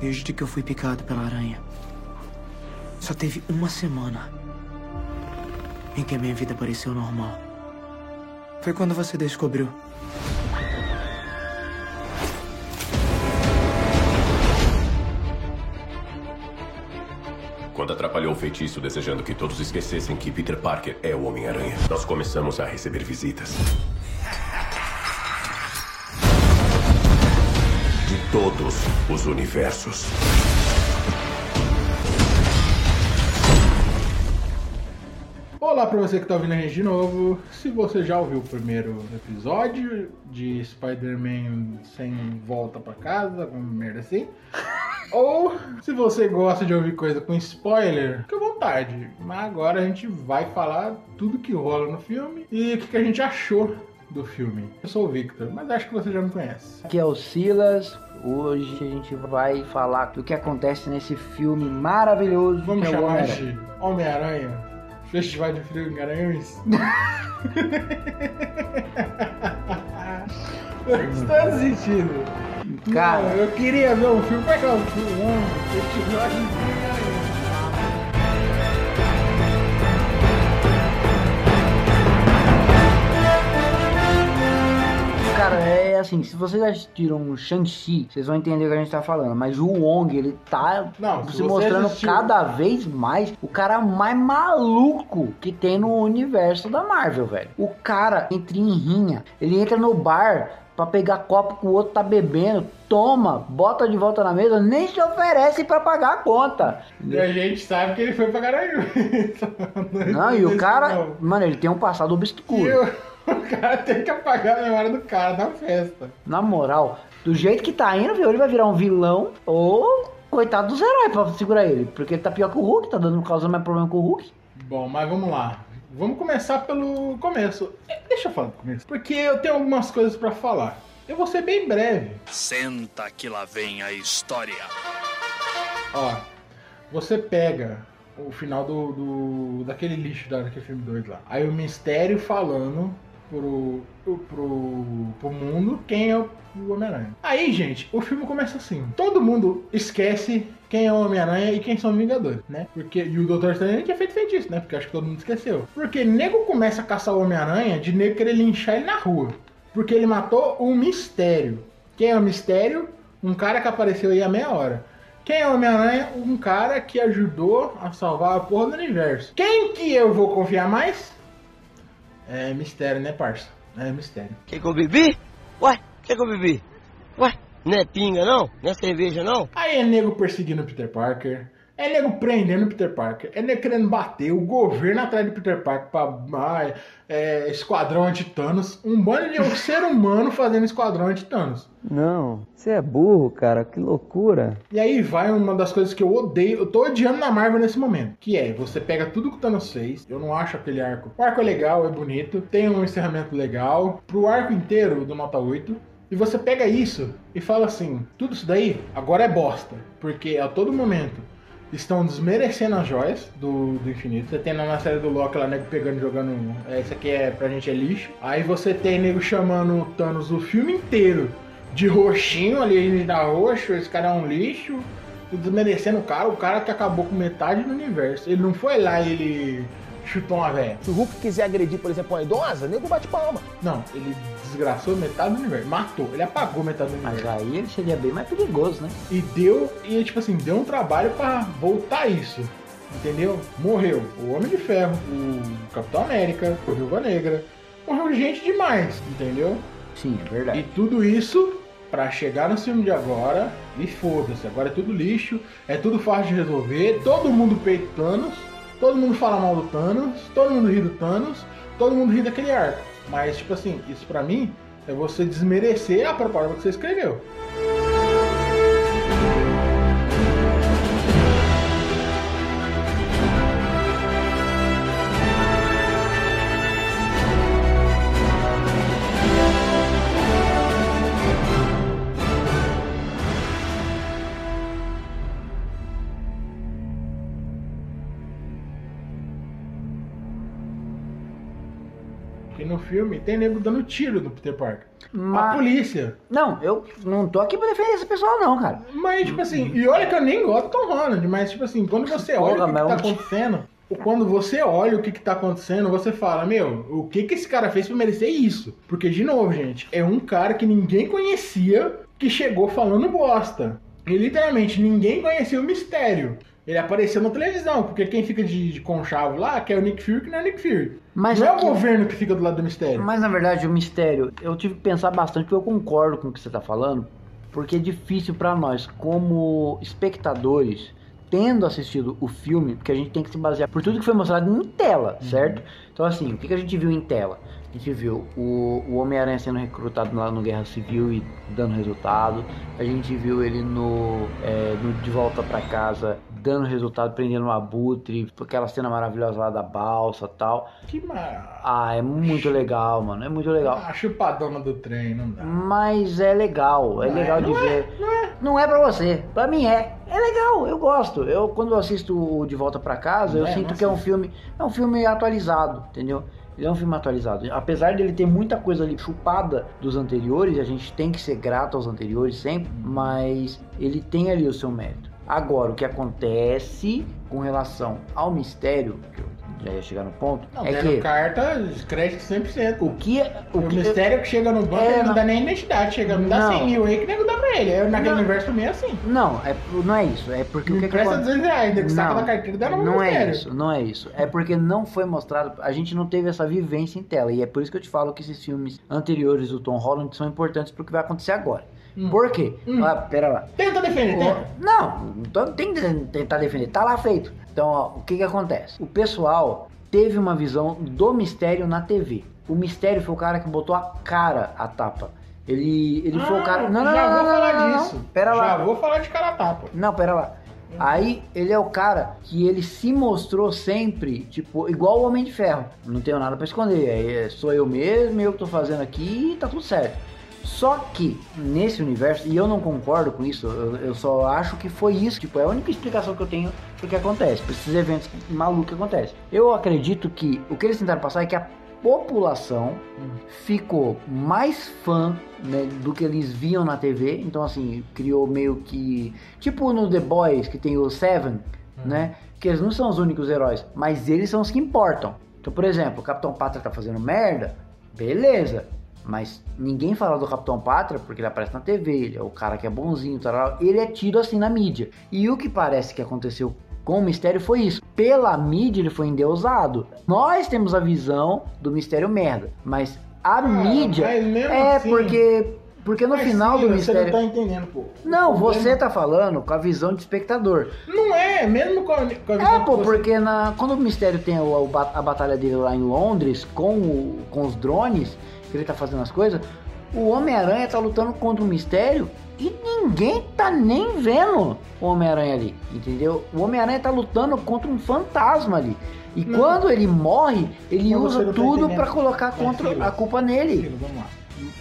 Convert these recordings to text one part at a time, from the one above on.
Desde que eu fui picado pela aranha, só teve uma semana em que a minha vida pareceu normal. Foi quando você descobriu. Quando atrapalhou o feitiço desejando que todos esquecessem que Peter Parker é o Homem-Aranha, nós começamos a receber visitas. Todos os universos. Olá pra você que tá ouvindo a gente de novo. Se você já ouviu o primeiro episódio de Spider-Man sem volta pra casa, alguma merda assim. Ou se você gosta de ouvir coisa com spoiler, fica à vontade. Mas agora a gente vai falar tudo que rola no filme e o que, que a gente achou do filme. Eu sou o Victor, mas acho que você já me conhece. Aqui é o Silas. Hoje a gente vai falar do que acontece nesse filme maravilhoso Vamos que é chamar Homem-Aranha. de Homem-Aranha. Festival de Frio em Garanhuns. Eu estou assistindo. Cara. Não, eu queria ver um filme. Como é que é o filme? Festival de Frio é assim, se vocês assistiram o Shang-Chi, vocês vão entender o que a gente tá falando. Mas o Wong, ele tá Não, se se mostrando assistiu- cada vez mais o cara mais maluco que tem no universo da Marvel, velho. O cara entra em rinha, ele entra no bar pra pegar copo que o outro tá bebendo, toma, bota de volta na mesa, nem se oferece pra pagar a conta. E a gente sabe que ele foi pra Garanhuns. Não, e o Não. cara, mano, ele tem um passado obscuro. o, o cara tem que apagar a memória do cara na festa. Na moral, do jeito que tá indo, viu, ele vai virar um vilão ou coitado dos heróis pra segurar ele. Porque ele tá pior que o Hulk, tá dando causando mais problema com o Hulk. Bom, mas vamos lá. Vamos começar pelo começo. É, Deixa eu falar do começo. Porque eu tenho algumas coisas pra falar. Eu vou ser bem breve. Senta que lá vem a história. Ó, você pega o final do, do daquele lixo da- daquele filme 2 lá. Aí o mistério falando pro, pro, pro, mundo quem é o, o Homem-Aranha. Aí, gente, o filme começa assim. Todo mundo esquece quem é o Homem-Aranha e quem são os Vingadores, né? Porque, e o Doutor Estranho tinha feito feitiço, né? Porque acho que todo mundo esqueceu. Porque nego começa a caçar o Homem-Aranha de nego querer linchar ele na rua. Porque ele matou um mistério. Quem é o mistério? Um cara que apareceu aí há meia hora. Quem é o Homem-Aranha? Um cara que ajudou a salvar a porra do universo. Quem que eu vou confiar mais? É mistério, né, parça? É mistério. Que que eu bebi? Ué, que que eu bebi? Ué, não é pinga não? Não é cerveja não? Aí é nego perseguindo o Peter Parker. É nego prendendo o Peter Parker. É nego querendo bater o governo atrás do Peter Parker pra ah, é, esquadrão anti-Thanos. Um bando de um ser humano fazendo esquadrão anti-Thanos. Não, você é burro, cara, que loucura. E aí vai uma das coisas que eu odeio, eu tô odiando na Marvel nesse momento, que é, você pega tudo que o Thanos fez, eu não acho aquele arco. O arco é legal, é bonito, tem um encerramento legal, pro arco inteiro do Nota 8, e você pega isso e fala assim, tudo isso daí agora é bosta, porque a todo momento estão desmerecendo as joias do, do infinito. Você tem na série do Loki lá, nego pegando e jogando. É, isso aqui é pra gente é lixo. Aí você tem nego chamando o Thanos o filme inteiro de roxinho, ali ele dá roxo, esse cara é um lixo. Desmerecendo o cara, o cara que acabou com metade do universo. Ele não foi lá e ele chutou uma velha. Se o Hulk quiser agredir, por exemplo, uma idosa, nego bate palma. Não, ele desgraçou metade do universo. Matou, ele apagou metade do universo. Mas aí ele seria bem mais perigoso, né? E deu, e tipo assim, deu um trabalho pra voltar isso. Entendeu? Morreu o Homem de Ferro, o Capitão América, o Viúva Negra. Morreu gente demais, entendeu? Sim, é E verdade. tudo isso pra chegar no filme de agora e foda-se. Agora é tudo lixo, é tudo fácil de resolver. Todo mundo peita o Thanos, todo mundo fala mal do Thanos, todo mundo ri do Thanos, todo mundo ri daquele arco. Mas, tipo assim, isso pra mim é você desmerecer a proposta que você escreveu. Filme tem nego dando tiro no Peter Parker. A Mas, polícia. não, eu não tô aqui pra defender esse pessoal, não, cara. Mas, tipo assim, e olha que eu nem gosto do Tom Holland, mas, tipo assim, quando você olha Porra, o que, que tá acontecendo, quando você olha o que, que tá acontecendo, você fala, meu, o que que esse cara fez pra merecer isso? Porque, de novo, gente, é um cara que ninguém conhecia que chegou falando bosta. E literalmente ninguém conhecia o mistério. Ele apareceu na televisão, porque quem fica de, de conchavo lá que é o Nick Fury, que não é o Nick Fury. Mas não é o aqui- governo que fica do lado do mistério. Mas na verdade o mistério, eu tive que pensar bastante porque eu concordo com o que você tá falando, porque é difícil pra nós, como espectadores, tendo assistido o filme, porque a gente tem que se basear por tudo que foi mostrado em tela, certo? Então assim, o que, que a gente viu em tela? A gente viu o, o Homem-Aranha sendo recrutado lá no Guerra Civil e dando resultado. A gente viu ele no, é, no De Volta pra Casa dando resultado, prendendo um abutre, aquela cena maravilhosa lá da balsa tal. Que mar... Ah, é muito legal, mano. É muito legal. A chupadona do trem, não dá. Mas é legal, é Não legal é, de não é, ver. Não é pra você, pra mim é. É legal, eu gosto. Eu quando eu assisto o De Volta pra Casa, eu É, sinto não que é um filme, é um filme atualizado, entendeu? Ele é um filme atualizado. Apesar dele ter muita coisa ali chupada dos anteriores, a gente tem que ser grato aos anteriores sempre, mas ele tem ali o seu mérito. Agora, o que acontece com relação ao mistério, que eu já ia chegar no ponto, Não, é que carta, crédito 100%. o que O, o que mistério que chega no banco, É, ele não não- dá nem identidade, chega, não dá Não. 100 mil aí que nego dá pra ele. Eu, naquele Não. universo também é assim. Não, é, não é isso. É porque o Me que, que presta acontece? 200 reais, nego saca Não, da carteira dá no Não é mistério. isso, não é isso. É porque não foi mostrado, a gente não teve essa vivência em tela. E é por isso que eu te falo que esses filmes anteriores do Tom Holland são importantes pro que vai acontecer agora. Hum. Por quê? Hum. Ah, pera lá. Tenta defender, tenta. O- Não, não tem que tentar defender, tá lá feito. Então, ó, o que que acontece? O pessoal teve uma visão do mistério na TV. O mistério foi o cara que botou a cara a tapa. Ele, ele foi o cara. Não, não, Ah, já não, vou não, falar não, não, disso. não. Pera lá. Já vou falar de cara a tapa. Não, pera lá. Aí ele é o cara que ele se mostrou sempre, tipo, igual o Homem de Ferro. Não tenho nada pra esconder. É, sou eu mesmo, eu que tô fazendo aqui e tá tudo certo. Só que nesse universo, e eu não concordo com isso, eu, eu só acho que foi isso, tipo, é a única explicação que eu tenho pro que acontece, pra esses eventos malucos que acontecem. Eu acredito que o que eles tentaram passar é que a população ficou mais fã né, do que eles viam na TV, então assim, criou meio que. Tipo no The Boys, que tem o Seven, né? Que eles não são os únicos heróis, mas eles são os que importam. Então, por exemplo, o Capitão Pátria tá fazendo merda, beleza. Mas ninguém fala do Capitão Pátria porque ele aparece na TV, ele é o cara que é bonzinho, tal, ele é tido assim na mídia. E o que parece que aconteceu com o mistério foi isso. Pela mídia ele foi endeusado. Nós temos a visão do mistério merda, mas a mídia é assim- porque porque no Mas, final do Ciro, mistério Você não tá entendendo, pô. Não, O você problema- tá falando com a visão de espectador. Não é, mesmo com a, com a visão É, pô, você- porque na, quando o Mistério tem o- ba- a batalha dele lá em Londres com, o- com os drones, que ele tá fazendo as coisas, o Homem-Aranha tá lutando contra o Mistério e ninguém tá nem vendo o Homem-Aranha ali, entendeu? O Homem-Aranha tá lutando contra um fantasma ali. E Não. quando ele morre, ele você usa não tá tudo entendendo. pra colocar contra Ciro, a culpa nele. Vamos lá.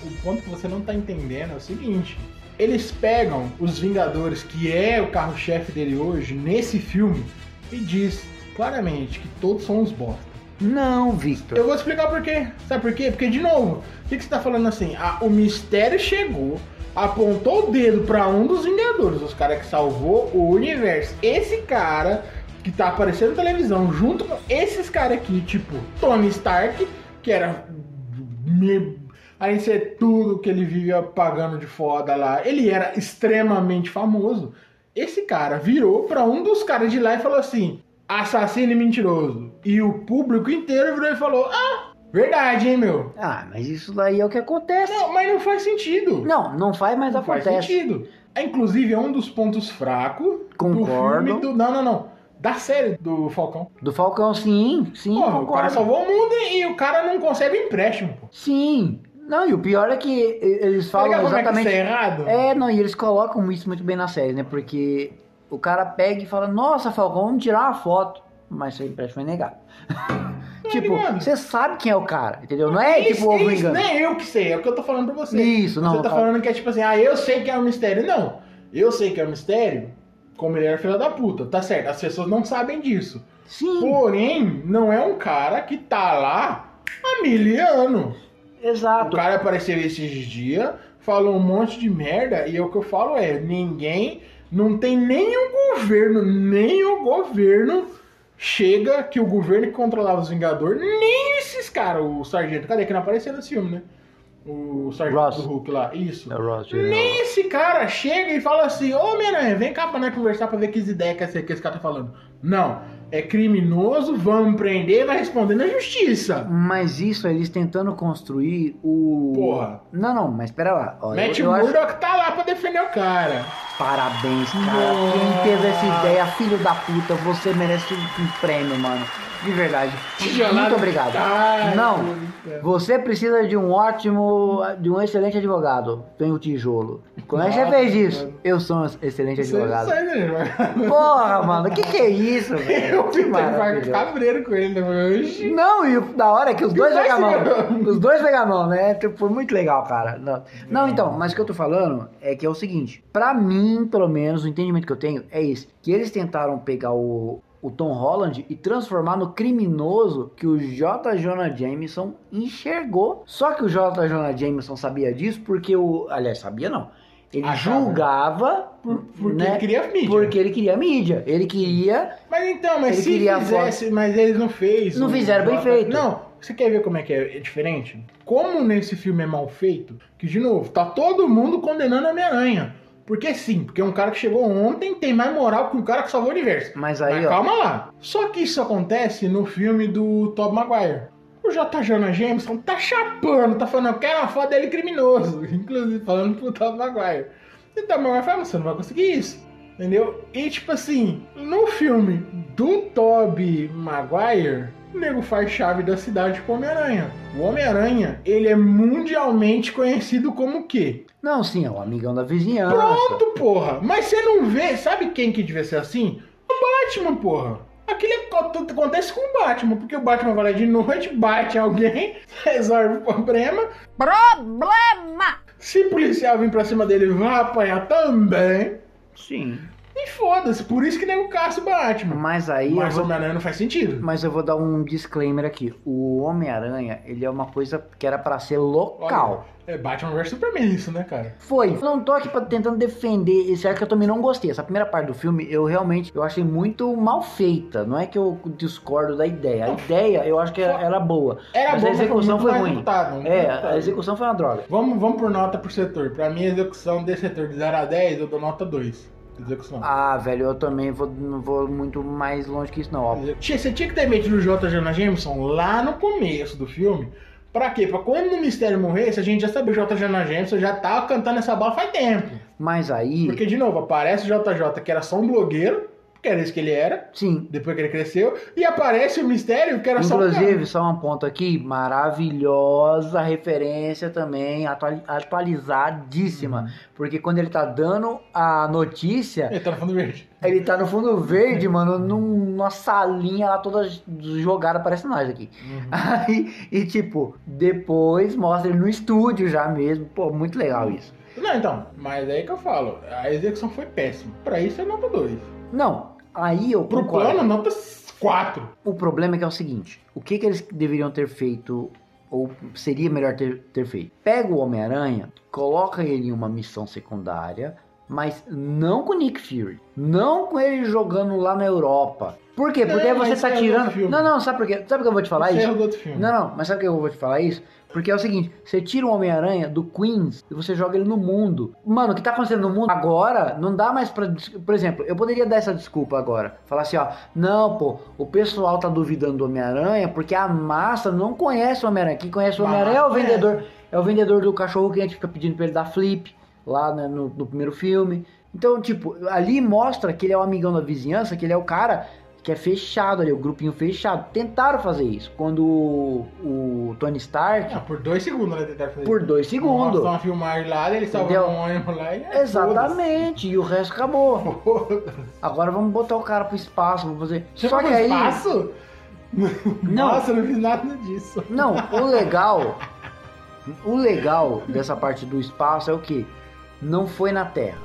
O ponto que você não tá entendendo é o seguinte: eles pegam os Vingadores, que é o carro-chefe dele hoje, nesse filme, e diz claramente que todos são uns bosta. Não, Victor. Eu vou explicar por quê. Sabe por quê? Porque, de novo, o que, que você tá falando assim? Ah, o mistério chegou, apontou o dedo pra um dos Vingadores, os caras que salvou o universo. Esse cara que tá aparecendo na televisão, junto com esses caras aqui, tipo Tony Stark, que era. Além de ser tudo que ele vivia pagando de foda lá, ele era extremamente famoso. Esse cara virou pra um dos caras de lá e falou assim: assassino e mentiroso. E o público inteiro virou e falou: ah, verdade, hein, meu? Ah, mas isso daí é o que acontece. Não, mas não faz sentido. Não, não faz, mas Não faz acontece. sentido. É, inclusive, é um dos pontos fracos do Concordo. filme do. Não, não, não. Da série do Falcão. Do Falcão, sim, sim, Porra, o cara salvou o mundo e, e o cara não consegue empréstimo, pô. Sim. Não, e o pior é que eles falam ligado como é que exatamente. é errado? É, não, e eles colocam isso muito bem na série, né? Porque o cara pega e fala, nossa, Falcão, vamos tirar uma foto. Mas seu empréstimo é negado. tipo, ligado? você sabe quem é o cara, entendeu? Não é Isso, tipo o isso, engano. nem eu que sei, é o que eu tô falando pra você. Isso, não, Você tá fala. falando que é tipo assim, ah, eu sei que é um mistério. Não, eu sei que é um mistério, como ele era filho da puta, tá certo, as pessoas não sabem disso. Sim. Porém, não é um cara que tá lá há mil anos. O Exato. cara apareceu esses dias, falou um monte de merda, e o que eu falo é, ninguém, não tem nenhum governo, nem o governo chega que o governo que controlava os Vingadores, nem esses caras, o sargento, cadê que não apareceu nesse filme, né? O sargento Ross. do Hulk lá, isso. É Ross, Nem esse cara chega e fala assim, ô Homem-Aranha, vem cá pra nós conversar pra ver que ideias que esse, que esse cara tá falando. Não, é criminoso, vamos prender, vai responder na justiça. Mas isso eles tentando construir o. Porra. Não, não, mas espera lá. Ó, Matt eu, eu acho... Murdock tá lá pra defender o cara. Parabéns, cara. Nossa. Quem teve essa ideia, filho da puta, você merece um prêmio, mano. De verdade. Tijolada Muito obrigado. Ai, Não, do céu. você precisa de um ótimo, de um excelente advogado. Tem o tijolo. Como é que você fez isso? mano. Eu sou um excelente Você advogado. sai, né? Porra, mano, que que é isso, velho? Eu Que fiquei cabreiro com ele, né? Oxi. Não, e da hora é que os dois pegam a mão. pegaram. Os dois pegam a mão, né? Tipo, Foi muito legal, cara. Não, não, então, mas o que eu tô falando é que é o seguinte. Pra mim, pelo menos, o entendimento que eu tenho é esse. Que eles tentaram pegar o, o Tom Holland e transformar no criminoso que o J. Jonah Jameson enxergou. Só que o J. Jonah Jameson sabia disso porque o... Aliás, sabia não. Ele Achava. julgava... Porque né, ele queria mídia. Porque ele queria mídia. Ele queria... Mas então, mas se fizesse, mas eles não fez. Não o fizeram bem feito. Não, você quer ver como é que é, é diferente? Como nesse filme é mal feito, que de novo, tá todo mundo condenando a Homem-Aranha. Porque sim, porque um cara que chegou ontem tem mais moral que um cara que salvou o universo. Mas aí, Mas ó... calma lá. Só que isso acontece no filme do Tobey Maguire. O J. Jonah Jameson tá chapando, tá falando, eu quero uma foto dele criminoso. Inclusive, falando pro Tobey Maguire. E o Tobey Maguire fala, você não vai conseguir isso. Entendeu? E tipo assim, no filme do Tobey Maguire, o nego faz chave da cidade com o Homem-Aranha. O Homem-Aranha, ele é mundialmente conhecido como o quê? Não, sim, é o amigão da vizinhança. Pronto, porra. Mas você não vê, sabe quem que devia ser assim? O Batman, porra. Aquilo é- acontece com o Batman, porque o Batman vai lá de noite, bate alguém, resolve o problema. Problema! Se o policial vir pra cima dele, vai apanhar também. Sim. E foda-se, por isso que nem o caça o Batman. Mas aí. Mas o vou- Homem-Aranha não faz sentido. Mas eu vou dar um disclaimer aqui. O Homem-Aranha, ele é uma coisa que era pra ser local. Olha, é Batman vs Superman isso, né, cara? Foi. Eu não tô aqui pra, tentando defender esse arco que eu também não gostei. Essa primeira parte do filme, eu realmente eu achei muito mal feita. Não é que eu discordo da ideia. A ideia, eu acho que era, era boa. Era mas bom, a mas foi execução foi mal ruim. muito É, mal executado. a execução foi uma droga. Vamos, vamos por nota por setor. Pra mim, a execução desse setor de 0 a 10, eu dou nota 2. Execução. Ah, velho, eu também vou, não vou muito mais longe que isso, não. Ó. Tinha- Você tinha que ter metido o J. Jonah Jameson lá no começo do filme. Pra quê? Pra quando o mistério morresse, a gente já sabia o J. Jonah Jameson já tava cantando essa bola faz tempo. Mas aí. Porque, de novo, aparece o JJ, que era só um blogueiro, que era isso que ele era, Sim. depois que ele cresceu, e aparece o mistério, que era só um. Inclusive, só um ponto aqui, maravilhosa referência também, atuali- atualizadíssima. Uhum. Porque quando ele tá dando a notícia, Ele tá no fundo verde. ele tá no fundo verde, mano, num- numa salinha lá toda jogada, parece nós aqui. Uhum. Aí, e tipo, depois mostra ele no estúdio já mesmo. Pô, muito legal isso. Não, então, mas é aí que eu falo, a execução foi péssima. Pra isso é nota 2. Não, aí eu Pro concordo. plano, nota 4. O problema é que é o seguinte: o que, que eles deveriam ter feito, ou seria melhor ter, ter feito? Pega o Homem-Aranha, coloca ele em uma missão secundária, mas não com o Nick Fury. Não com ele jogando lá na Europa. Por quê? Porque aí você tá é tirando. Não, não, sabe por quê? Sabe por que eu vou te falar Isso é outro filme. Não, não, mas sabe por que eu vou te falar isso? Porque é o seguinte, você tira o Homem-Aranha do Queens e você joga ele no mundo. Mano, o que tá acontecendo no mundo agora não dá mais pra. Por exemplo, eu poderia dar essa desculpa agora. Falar assim, ó, não, pô, o pessoal tá duvidando do Homem-Aranha porque a massa não conhece o Homem-Aranha. Quem conhece o Homem-Aranha é o vendedor. É o vendedor do cachorro que a gente fica pedindo pra ele dar flip lá né, no, no primeiro filme. Então, tipo, ali mostra que ele é o amigão da vizinhança, que ele é o cara que é fechado ali, o grupinho fechado. Tentaram fazer isso. Quando o, o Tony Stark, Ah, por dois segundos, né? Fazer por dois segundos. Mostra uma filmagem lá, ele salva um ônibus lá e é, Exatamente, e o resto acabou. Agora vamos botar o cara pro espaço, vamos fazer. Você Só que aí. espaço? Não. Nossa, eu não fiz nada disso. Não, o legal. O legal dessa parte do espaço é o que? Não foi na Terra.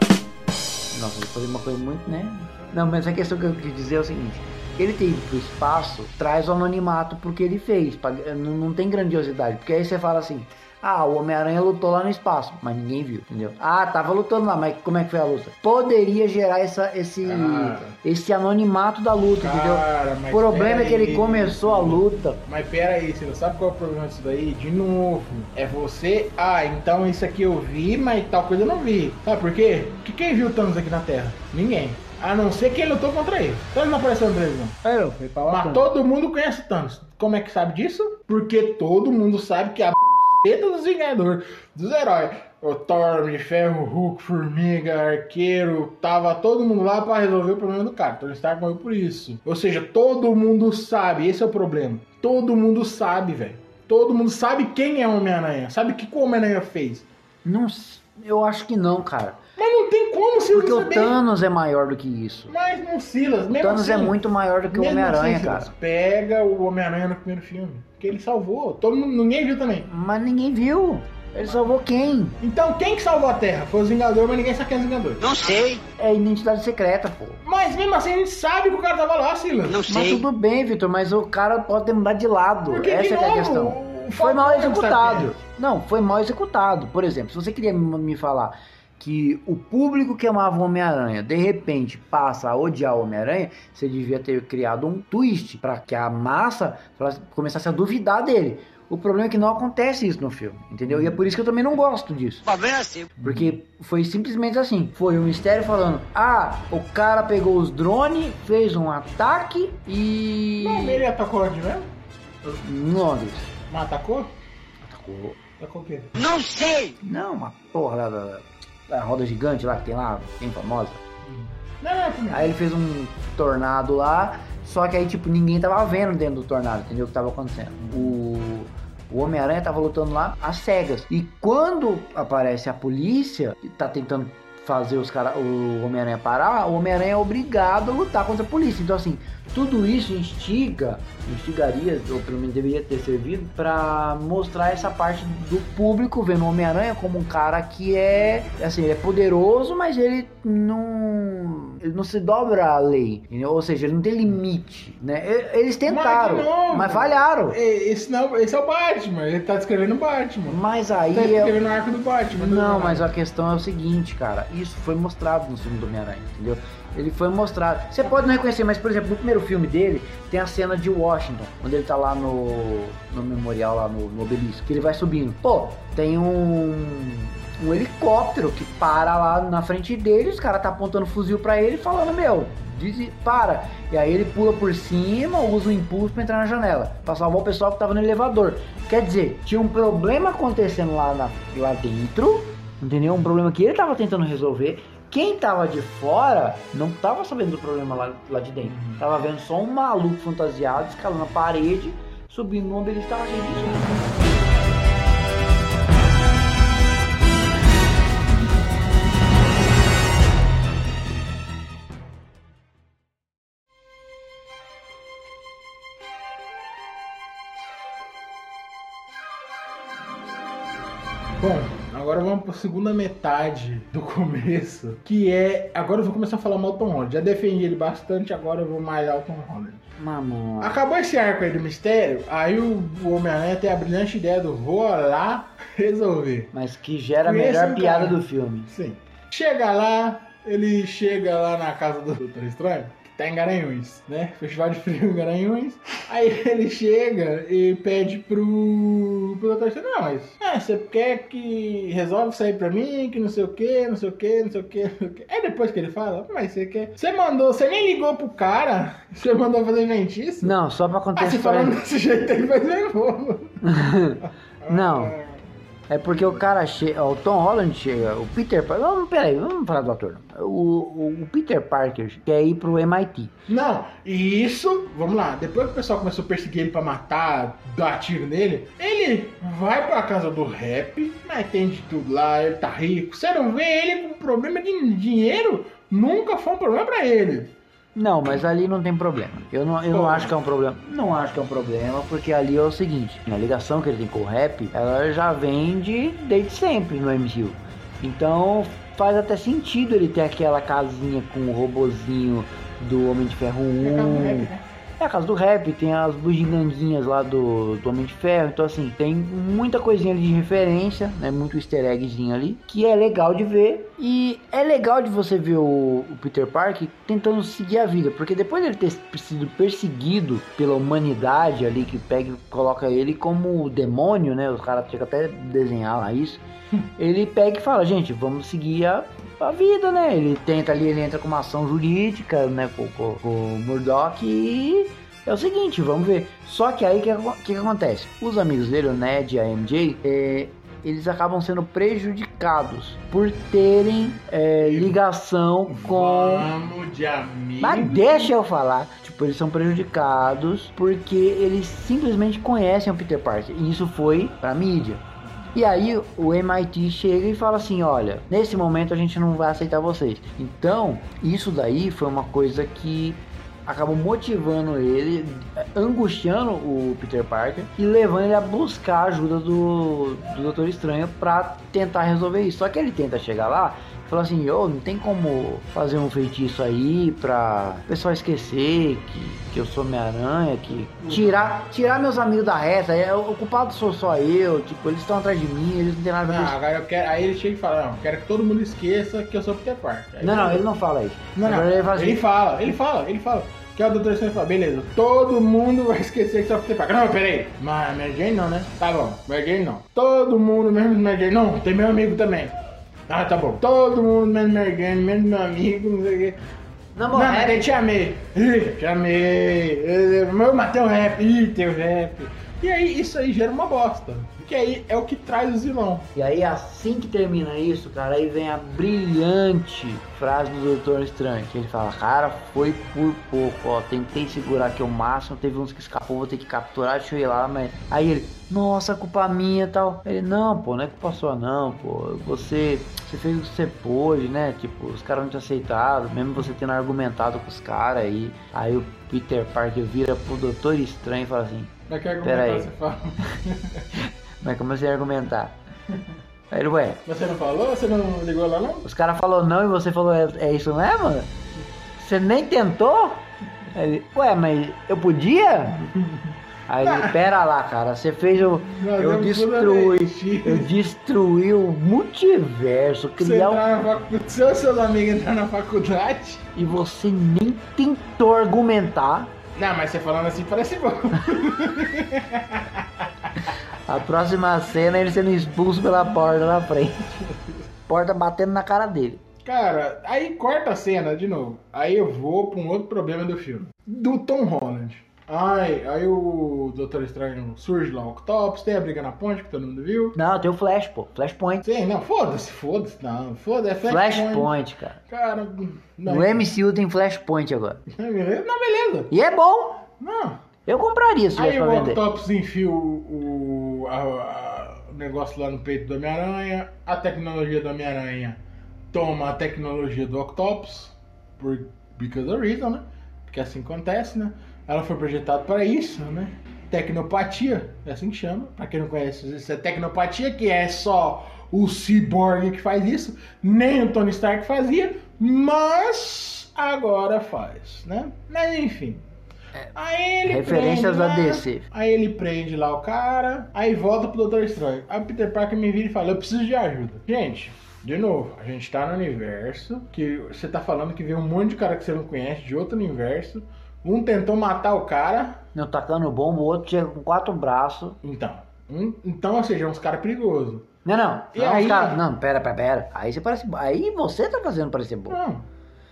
Nossa, eu falei uma coisa muito, né? Não, mas a questão que eu quis dizer é o seguinte: ele ter ido pro espaço traz o anonimato pro que ele fez. pra- Não, não tem grandiosidade. Porque aí você fala assim: Ah, o Homem-Aranha lutou lá no espaço, mas ninguém viu, entendeu? Ah, tava lutando lá, mas como é que foi a luta? Poderia gerar essa, esse, Cara. esse anonimato da luta, Cara, entendeu? mas O problema é que ele peraí. começou a luta. Mas pera aí, você não sabe qual é o problema disso daí? De novo, é você. Ah, então isso aqui eu vi, mas tal coisa eu não vi. Sabe por quê? Porque quem viu o Thanos aqui na Terra? Ninguém. A não ser quem lutou contra ele. Thanos não apareceu na televisão. É, eu fui pra lá. Mas todo mundo conhece o Thanos. Como é que sabe disso? Porque todo mundo sabe que a b****da dos Vingadores, dos heróis, o Thor, de Ferro, Hulk, Formiga, Arqueiro, tava todo mundo lá pra resolver o problema do cara. Tony Stark morreu por isso. Ou seja, todo mundo sabe, esse é o problema. Todo mundo sabe, velho. Todo mundo sabe quem é o Homem-Aranha. Sabe o que o Homem-Aranha fez. Não, eu acho que não, cara. Mas não tem como se Porque o saber. Thanos é maior do que isso. Mas não, Silas. O mesmo Thanos é assim- muito maior do que o Mesmo Homem-Aranha, assim, cara. Silas, Pega o Homem-Aranha no primeiro filme. Que ele salvou. Todo mundo, ninguém viu também. Mas ninguém viu. Ele salvou quem? Então quem que salvou a Terra? Foi os Vingadores, mas ninguém sabe quem é os Vingadores. Não sei, É identidade secreta, pô. Mas mesmo assim a gente sabe que o cara tava lá, Silas. não Mas sei. tudo bem, Vitor, mas o cara pode ter mudado de lado. Porque, de Essa é, que é a novo, questão. o Foi mal não sabe executado. Não, foi mal executado. Por exemplo, se você queria me falar que o público que amava o Homem-Aranha de repente passa a odiar o Homem-Aranha, você devia ter criado um twist para que a massa começasse a duvidar dele. O problema é que não acontece isso no filme, entendeu? E é por isso que eu também não gosto disso. O problema é assim. Porque foi simplesmente assim. Foi o mistério falando: Ah, o cara pegou os drones, fez um ataque e. Não, ele atacou onde mesmo? Em Londres. Mas atacou? Atacou. Atacou o quê? Não sei. Não, uma porra da roda gigante lá que tem lá, bem famosa. Não, não, primeiro. Aí ele fez um tornado lá, só que aí, tipo, ninguém tava vendo dentro do tornado, entendeu o que tava acontecendo. O, o Homem-Aranha tava lutando lá às cegas. E quando aparece a polícia, e tá tentando fazer os cara, o Homem-Aranha parar, o Homem-Aranha é obrigado a lutar contra a polícia. Então, assim, tudo isso instiga, instigaria, ou pelo menos deveria ter servido, pra mostrar essa parte do público vendo o Homem-Aranha como um cara que é, assim, ele é poderoso, mas ele não, ele não se dobra à lei, ou seja, ele não tem limite, né? Eles tentaram, Mas, novo, mas falharam. é, Esse, não, esse é o Batman, ele tá descrevendo o Batman. Mas aí Tá é, descrevendo o arco do Batman. Não, mas a questão é o seguinte, cara. Isso foi mostrado no filme do Homem-Aranha, entendeu? Ele foi mostrado. Você pode não reconhecer, mas, por exemplo, no primeiro filme dele, tem a cena de Washington, onde ele tá lá no, no memorial, lá no, no obelisco, que ele vai subindo. Pô, tem um, um helicóptero que para lá na frente dele, os caras tá apontando fuzil pra ele, falando, meu, diz, para. E aí ele pula por cima, usa o impulso pra entrar na janela, pra salvar o pessoal que tava no elevador. Quer dizer, tinha um problema acontecendo lá, na- lá dentro, entendeu? Um problema que ele tava tentando resolver. Quem tava de fora não tava sabendo do problema lá, lá de dentro. Tava vendo só um maluco fantasiado escalando a parede, subindo no obelisco tava pra segunda metade do começo, que é... Agora eu vou começar a falar mal do Tom Holland. Já defendi ele bastante, agora eu vou malhar o Tom Holland. Mamãe. Acabou esse arco aí do mistério, aí o, o Homem-Aranha tem a brilhante ideia do vou lá resolver. Mas que gera a melhor piada cara. do filme. Sim. Chega lá, ele chega lá na casa do Doutor Estranho, tá em Garanhuns, né? Festival de frio em Garanhuns. Aí ele chega e pede pro, pro não, mas é, você quer que resolve aí pra mim, que não sei o que, não sei o que, não sei o que, não sei o que. Aí depois que ele fala, mas você quer. Você mandou, você nem ligou pro cara, você mandou fazer inventice? Não, só pra Ah, você contextualizar. falando desse jeito aí vai ser novo. Não. É porque o cara chega, o Tom Holland chega, o Peter Parker, vamos, peraí, vamos falar do ator. O, o, o Peter Parker quer ir pro MIT. Não, e isso, vamos lá, depois que o pessoal começou a perseguir ele pra matar, dar tiro nele, ele vai pra casa do rap, mas tem de tudo lá, ele tá rico. Você não vê ele com problema de dinheiro? Nunca foi um problema pra ele. Não, mas ali não tem problema. Eu não, eu não acho que é um problema. Não acho que é um problema, porque ali é o seguinte: a ligação que ele tem com o rap, ela já vem de desde sempre no MCU. Então faz até sentido ele ter aquela casinha com o robozinho do Homem de Ferro É a casa do rap, 1. né? É a casa do rap, tem as bugiganguinhas lá do, do Homem de Ferro. Então, assim, tem muita coisinha ali de referência, né? Muito easter eggzinho ali, que é legal de ver. E é legal de você ver o, o Peter Parker tentando seguir a vida, porque depois dele ter sido perseguido pela humanidade ali, que pega e coloca ele como demônio, né? Os caras chegam até desenhar lá isso. Ele pega e fala, gente, vamos seguir a a vida, né? Ele tenta ali, ele entra com uma ação jurídica, né, com, com, com o Murdoch e é o seguinte, vamos ver. Só que aí o que, que, que, acontece? Os amigos dele, o Ned e a MJ, é, eles acabam sendo prejudicados por terem é, ligação com. Vamos de amigo. Mas deixa eu falar. Tipo, eles são prejudicados porque eles simplesmente conhecem o Peter Parker. E isso foi pra mídia. E aí o MIT chega e fala assim: olha, nesse momento a gente não vai aceitar vocês. Então, isso daí foi uma coisa que acabou motivando ele, angustiando o Peter Parker e levando ele a buscar a ajuda do, do Doutor Estranho para tentar resolver isso. Só que ele tenta chegar lá falou assim, ô, oh, não tem como fazer um feitiço aí pra o pessoal esquecer que, que eu sou Homem-Aranha, que tirar, tirar meus amigos da reta, é, o culpado sou só eu, tipo, eles estão atrás de mim, eles não tem nada a ver isso. Agora eu quero, aí ele chega e fala, não, quero que todo mundo esqueça que eu sou Peter Parker. Aí não, não, ele não fala isso. Não, não, ele, fala, assim, ele fala, ele fala, ele fala. Que é o Doutor Estranho fala, beleza, todo mundo vai esquecer que sou Peter Parker. Não, peraí, mas Mary Jane não, né? Tá bom, Mary Jane não. Todo mundo, mesmo Mary Jane, não, tem meu amigo também. Ah, tá bom. Todo mundo menos Mergane, menos meu amigo, não sei o quê. Não, não mas eu te amei. Ih, te amei. Eu matei o rap. Ih, teu rap. E aí, isso aí gera uma bosta. Que aí é o que traz o vilão. E aí, assim que termina isso, cara, aí vem a brilhante frase do Doutor Estranho. Que ele fala, cara, foi por pouco, ó. Tentei segurar aqui o máximo, teve uns que escapou, vou ter que capturar, deixa eu ir lá, mas. Aí ele, nossa, culpa minha e tal. Ele, não, pô, não é culpa sua não, pô. Você, você fez o que você pôde, né? Tipo, os caras não te aceitaram, mesmo você tendo argumentado com os caras aí. Aí o Peter Parker vira pro Doutor Estranho e fala assim. Argumentar, aí. você fala. Mas comecei a argumentar. Aí ele, ué. Você não falou? Você não ligou lá não? Os caras falaram não e você falou, é, é isso mesmo? Você nem tentou? Aí ele, ué, mas eu podia? Aí ele, pera lá, cara, você fez o. eu destruí. Eu destruí o multiverso. Criar você um... Seu seus amigos entrar na faculdade. E você nem tentou argumentar. Não, mas você falando assim parece bom. A próxima cena é ele sendo expulso pela porta na frente. Porta batendo na cara dele. Cara, aí corta a cena de novo. Aí eu vou pra um outro problema do filme. Do Tom Holland. Ai, aí o Doutor Estranho surge lá, o Octopus, tem a briga na ponte que todo mundo viu. Não, tem o Flash, pô. Flashpoint. Sim, não, foda-se, foda-se, não, foda-se, é Flashpoint. Flashpoint, cara. Cara, não. No MCU tem Flashpoint agora. Não, beleza. E é bom. Não. Eu compraria se Aí o Octopus enfia o, o, a, a, o negócio lá no peito do Homem-Aranha, a tecnologia do Homem-Aranha toma a tecnologia do Octopus, por because of reason, né? Porque assim acontece, né? Ela foi projetada para isso, né? Tecnopatia, é assim que chama. Para quem não conhece, isso é tecnopatia, que é só o Cyborg que faz isso, nem o Tony Stark fazia, mas agora faz, né? Mas enfim, Aí ele Referências da DC. Aí ele prende lá o cara, aí volta pro Doutor Estranho. Aí o Peter Parker me vira e fala: Eu preciso de ajuda. Gente, de novo, a gente tá no universo que você tá falando que vê um monte de cara que você não conhece de outro universo. Um tentou matar o cara. Não tacando bomba, o outro chega com quatro braços. Então. Um, então, ou seja, é uns caras perigosos. Não, não. E não, aí... Cara, não, pera, pera, pera. Aí você parece. Aí você tá fazendo parecer bom. Não.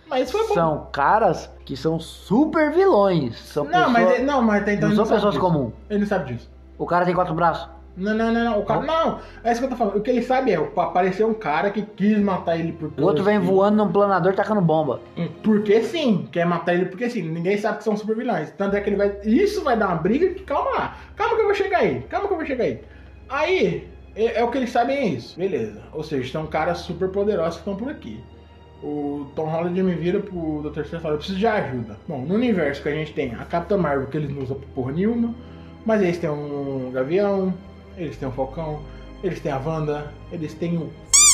Mas foi bom. São caras que são super vilões. São não, pessoas... mas, não, mas então não são pessoas comuns. Ele não sabe disso. O cara tem quatro braços. Não, não, não, não. O cara, não, é isso que eu tô falando. O que ele sabe é, apareceu um cara que quis matar ele por O outro vem voando num planador tacando bomba. Hum, porque sim, quer matar ele porque sim. Ninguém sabe que são super vilões. Tanto é que ele vai. Isso vai dar uma briga que calma lá. Calma que eu vou chegar aí. Calma que eu vou chegar aí. Aí, é, é o que eles sabem é isso. Beleza. Ou seja, são caras super poderosos que estão por aqui o Tom Holland me vira pro Dr. Strange e fala, eu preciso de ajuda. Bom, no universo que a gente tem a Capitã Marvel, que eles não usam porra nenhuma, mas eles têm um Gavião, eles têm um Falcão, eles têm a Wanda, eles têm o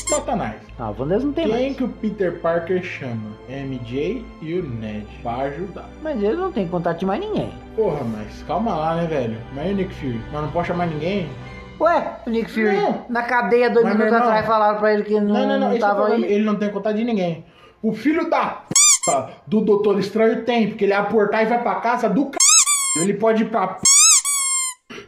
Satanás. Ah, o Van 10 não tem Quem mais. que o Peter Parker chama? MJ e o Ned pra ajudar. Mas ele não tem contato de mais ninguém. Porra, mas calma lá, né, velho? Mas e o Nick Fury? Mas não pode chamar ninguém? Ué, o Nick Fury, Não. na cadeia dois minutos atrás falaram pra ele que não, Não, não, não. É tava problema. aí. Ele não tem contato de ninguém. O filho da p do Doutor Estranho tem, porque ele é aportar e vai pra casa do c. Ele pode ir pra p...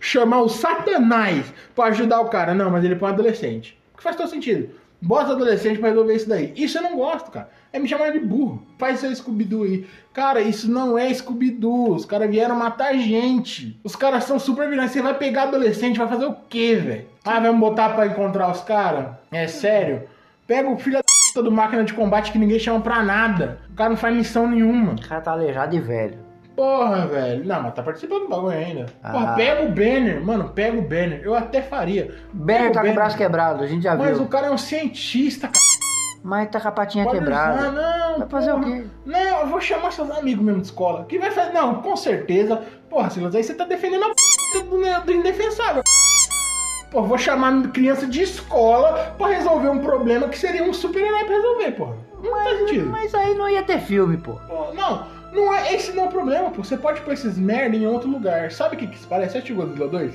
chamar o Satanás pra ajudar o cara. Não, mas ele põe um adolescente. Que faz todo sentido. Bota adolescente pra resolver isso daí. Isso eu não gosto, cara. É me chamar de burro. Faz seu Scooby-Doo aí. Cara, isso não é Scooby-Doo. Os caras vieram matar gente. Os caras são super vilões. Você vai pegar adolescente, vai fazer o quê, velho? Ah, vamos botar pra encontrar os caras? É sério? Pega o filho da do máquina de combate que ninguém chama pra nada. O cara não faz missão nenhuma. O cara tá aleijado e velho. Porra, velho. Não, mas tá participando do bagulho ainda. Porra, Ah. pega o Banner. Mano, pega o Banner. Eu até faria. Banner Pega tá com o braço quebrado, a gente já Mas viu. o cara é um cientista, cara. Mas tá com a patinha Pode quebrada. usar, não. Vai fazer o porra. quê? Não, eu vou chamar seus amigos mesmo de escola. Que vai fazer. Não, com certeza. Porra, Silas, aí você tá defendendo a p do, do indefensável. Pô, vou chamar criança de escola pra resolver um problema que seria um super-herói pra resolver, porra. Não faz sentido. Mas aí não ia ter filme, pô. Pô, não, não é, esse não é o problema, pô. Você pode pôr esses merda em outro lugar. Sabe o que, que isso parece? Você assistiu Godzilla 2?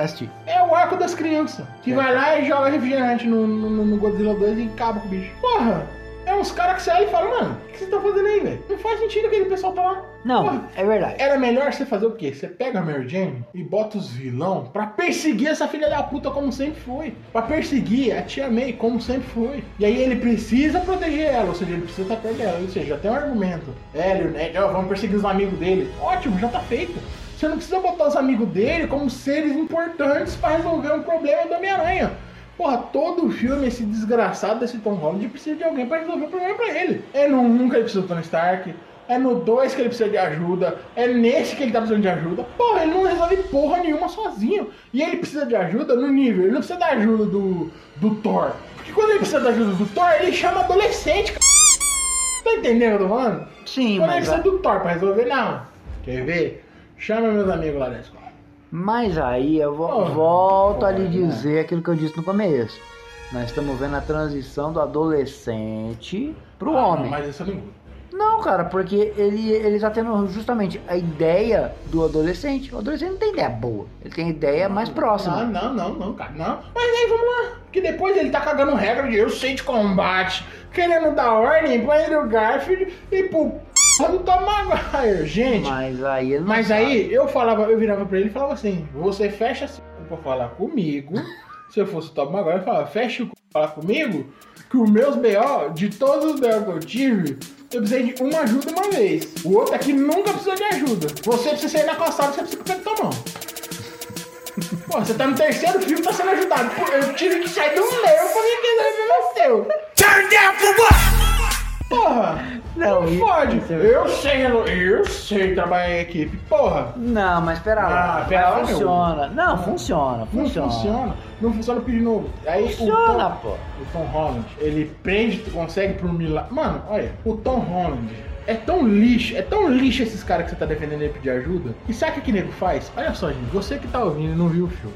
Assisti. É o arco das crianças. Que vai lá e joga refrigerante no, no, no Godzilla 2 e acaba com o bicho. Porra! É uns caras que você olha e fala, mano, o que você tá fazendo aí, velho? Não faz sentido aquele pessoal tá lá. Não, Porra, é verdade. Era melhor você fazer o quê? Você pega a Mary Jane e bota os vilão pra perseguir essa filha da puta como sempre foi. Pra perseguir a tia May como sempre foi. E aí ele precisa proteger ela, ou seja, ele precisa estar perto dela. Ou seja, já tem um argumento. Ned, ó, vamos perseguir os amigos dele. Ótimo, já tá feito. Você não precisa botar os amigos dele como seres importantes pra resolver um problema do Homem-Aranha. Porra, todo filme, esse desgraçado desse Tom Holland precisa de alguém pra resolver o problema pra ele. É no 1 que ele precisa do Tony Stark, é no 2 que ele precisa de ajuda, é nesse que ele tá precisando de ajuda. Porra, ele não resolve porra nenhuma sozinho. E ele precisa de ajuda no nível, ele não precisa da ajuda do, do Thor. Porque quando ele precisa da ajuda do Thor, ele chama adolescente, cara. Tá entendendo o que eu tô falando? Sim, Quando ele mas, precisa do Thor pra resolver, não. Quer ver? Chama meus amigos lá da escola. mas aí eu vo- Oh, volto a lhe porra. dizer aquilo que eu disse no começo. Nós estamos vendo a transição do adolescente pro Ah, homem. Mas isso eu não. Não, cara, porque ele, ele tá tendo justamente a ideia do adolescente. O adolescente não tem ideia boa. Ele tem ideia mais próxima. Não, não, não, não, cara, não. Mas aí vamos lá. Que depois ele tá cagando regra de eu sei de combate, querendo dar ordem pro Andrew Garfield e pro p do Tom Maguire. Gente, mas, Mas aí ele não sabe. aí eu falava, eu virava pra ele e falava assim: você fecha assim pra falar comigo. Se eu fosse o Tom Maguire, eu falava, fecha o c falar comigo, que os meus BO, de todos os BO que eu tive, eu precisei de uma ajuda uma vez. O outro aqui nunca precisou de ajuda. Você precisa sair na calçada, você precisa com a tua mão. Pô, você tá no terceiro filme, tá sendo ajudado. Pô, eu tive que sair do meu pra me entender o seu. Turn down for what? Porra! Não, Não e- fode. isso- Eu sei, eu sei trabalhar em equipe. Porra! Não, mas pera lá. Ah, pera lá, meu. funciona. Não, funciona, Não funciona. funciona. Não funciona de novo. Aí Funciona, o Tom, pô. o Tom Holland, ele prende, consegue por um milagre. Mano, olha, o Tom Holland é tão lixo, é tão lixo esses caras que você tá defendendo ele pedir ajuda. E sabe o que que nego faz? Olha só, gente, você que tá ouvindo e não viu o filme,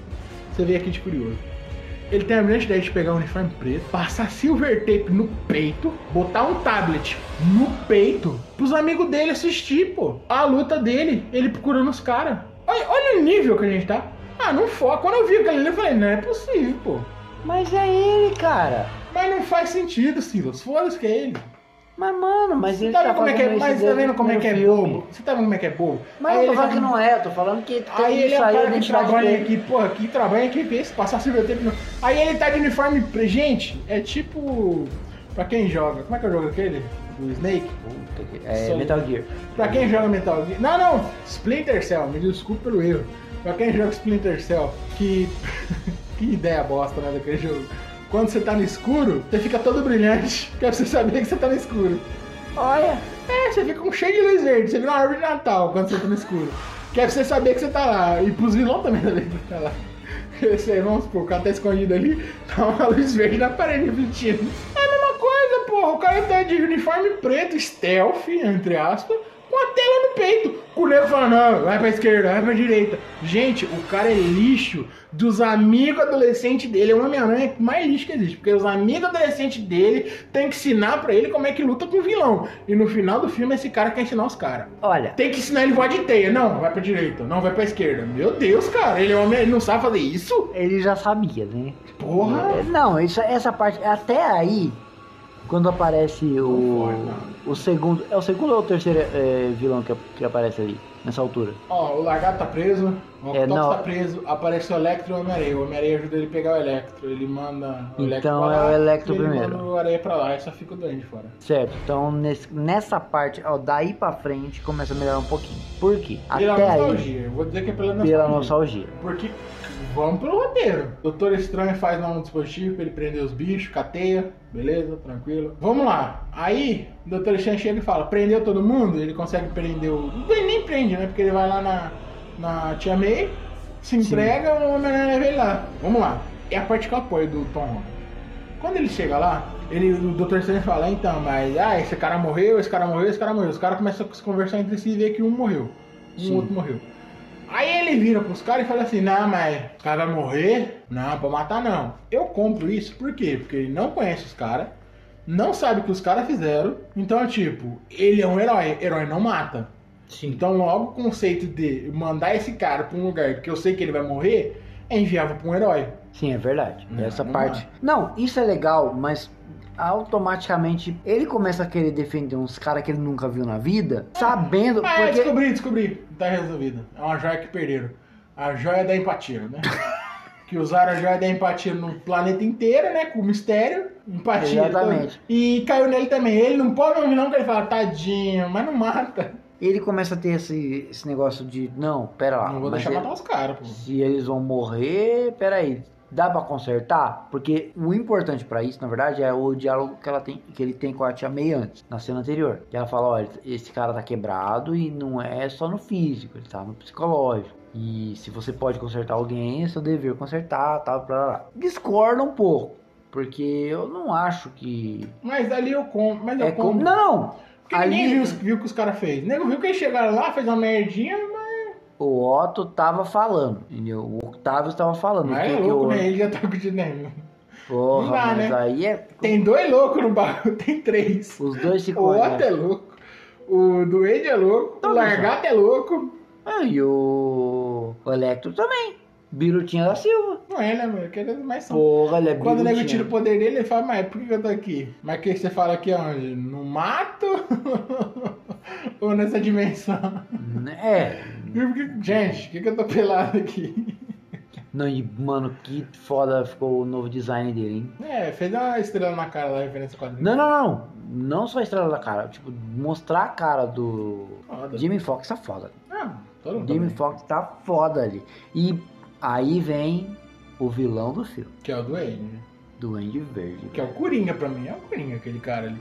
você veio aqui de curioso. Ele tem a brilhante ideia de pegar um uniforme preto, passar silver tape no peito, botar um tablet no peito, pros amigos dele assistir, pô. A luta dele, ele procurando os caras. Olha, olha o nível que a gente tá. Ah, não foca. Quando eu vi aquilo ali, eu falei, não é possível, pô. Mas é ele, cara. Mas não faz sentido, Silas. Foda-se que é ele. Mas, mano, mas ele tá tá vendo como é que é, mas tá vendo como é que é primeiro filme. bobo? Você tá vendo como é que é bobo? Mas Aí eu tô falando que tá- não é, eu tô falando que tem Aí ele é aí, que trabalha dele. aqui, porra, que trabalha aqui, fez passar tape no... Aí ele tá de uniforme. Gente, é tipo... Pra quem joga, como é que eu jogo aquele? Do Snake? Puta que- É, Metal Gear. Pra quem joga Metal Gear... Não, não! Splinter Cell, me desculpe pelo erro. Pra quem joga Splinter Cell, que... que ideia bosta, né, daquele jogo. Quando você tá no escuro, você fica todo brilhante, que é pra você saber que você tá no escuro. Olha, É, você fica com cheio de luz verde, você vira uma árvore de Natal quando você tá no escuro. Que é pra você saber que você tá lá. E pros vilões também saber que você tá lá. Esse aí, vamos supor, o cara tá escondido ali, tá uma luz verde na parede refletindo. É a mesma coisa, porra. O cara tá de uniforme preto, stealth, entre aspas, com a tela no peito. O nego fala, não, vai pra esquerda, vai pra direita. Gente, o cara é lixo dos amigos adolescentes dele. É o Homem-Aranha mais lixo que existe. Porque os amigos adolescentes dele tem que ensinar pra ele como é que luta com o vilão. E no final do filme, esse cara quer ensinar os caras. Olha, Tem que ensinar ele voar de teia. Não, vai pra direita. Não, vai pra esquerda. Meu Deus, cara. Ele é homem, ele não sabe fazer isso? ele já sabia, né? Porra. Não, isso, essa parte, até aí, quando aparece o, o segundo, é o segundo ou o terceiro é, vilão que, que aparece ali, nessa altura? Ó, o Lagarto tá preso, o É, Octopus não. tá preso, aparece o Electro e o Homem-Aranha. O Homem-Aranha ajuda ele a pegar o Electro, ele manda o Electro Então pra é lá, o Electro e ele primeiro. manda o Aranha pra lá, aí só fica o Duende fora. Certo, então nesse- nessa parte, ó, daí pra frente começa a melhorar um pouquinho. Por quê? Pela Até aí, nostalgia, eu vou dizer que é pela nostalgia. pela nostalgia. Porque, vamos pro roteiro. Doutor Estranho faz lá um dispositivo pra ele prender os bichos, cateia, beleza, tranquilo. Vamos lá. Aí, o Doutor Estranho chega e fala, prendeu todo mundo? Ele consegue prender o... Ele nem prende, né? Porque ele vai lá na, na Tia May, se entrega, o Homem-Aranha leva ele lá. Vamos lá. É a parte que eu apoio do Tom Holland. Quando ele chega lá, ele, o Dr. Strange fala, então, mas ah, esse cara morreu, esse cara morreu, esse cara morreu. Os caras começam a se conversar entre si e ver que um morreu. Um Sim. outro morreu. Aí ele vira pros caras e fala assim, não, mas o cara vai morrer? Não, pra matar não. Eu compro isso por quê? Porque ele não conhece os caras, não sabe o que os caras fizeram. Então, tipo, ele é um herói. Herói não mata. Sim. Então, logo o conceito de mandar esse cara pra um lugar porque eu sei que ele vai morrer é inviável pra um herói. Sim, é verdade. Não, Essa não parte. Não, isso é legal, mas automaticamente ele começa a querer defender uns caras que ele nunca viu na vida, sabendo. Ah, porque... descobri, descobri. Tá resolvido. É uma joia que perderam. A joia da empatia, né? que usaram a joia da empatia no planeta inteiro, né? Com mistério, empatia. Exatamente. E caiu nele também. Ele não pode um vilão que ele fala, tadinho, mas não mata. Ele começa a ter esse, esse negócio de. Não, pera lá. não vou deixar ele- matar os caras, pô. Se eles vão morrer, peraí. Dá pra consertar? Porque o importante pra isso, na verdade, é o diálogo que, ela tem, que ele tem com a tia May antes, na cena anterior. Que ela fala, olha, esse cara tá quebrado e não é só no físico, ele tá no psicológico. E se você pode consertar alguém, é seu dever consertar, tal, blá, blá, blá. Discorda um pouco. Porque eu não acho que. Mas ali eu compro. Mas eu É compro. Não, não! Porque ninguém viu, Ali, os- viu o que os caras fez. O nego viu que eles chegaram lá, fez uma merdinha. O Otto tava falando, entendeu? O Octavio estava falando. Mas o é que que louco, o- né? Ele já tá com o dinheiro. Porra, dá, mas né? aí é. Tem dois loucos no bagulho, tem três. Os dois se O Otto conhecem. é louco, o Duende é louco, o Todos Largato é louco. Ah, e o... o Electro também. Birutinha da Silva. Não é, né, mano? Que mais são. Porra, ele é Quando o nego tira o poder dele, ele fala, mas por que eu tô aqui? Mas o que você fala aqui onde? No mato? Ou nessa dimensão? É. Gente, por que, que eu tô pelado aqui? Não, e, mano, que foda ficou o novo design dele, hein? É, fez uma estrela na cara da referência quadrinho. Não, não, não. Não só a estrela da cara. Tipo, mostrar a cara do... Foda. Jamie Foxx tá foda. Ah, todo mundo também. Foxx tá foda ali. E aí vem o vilão do filme. Que é o Duende, né? Duende Verde. Que é o Coringa pra mim, é o Coringa aquele cara ali.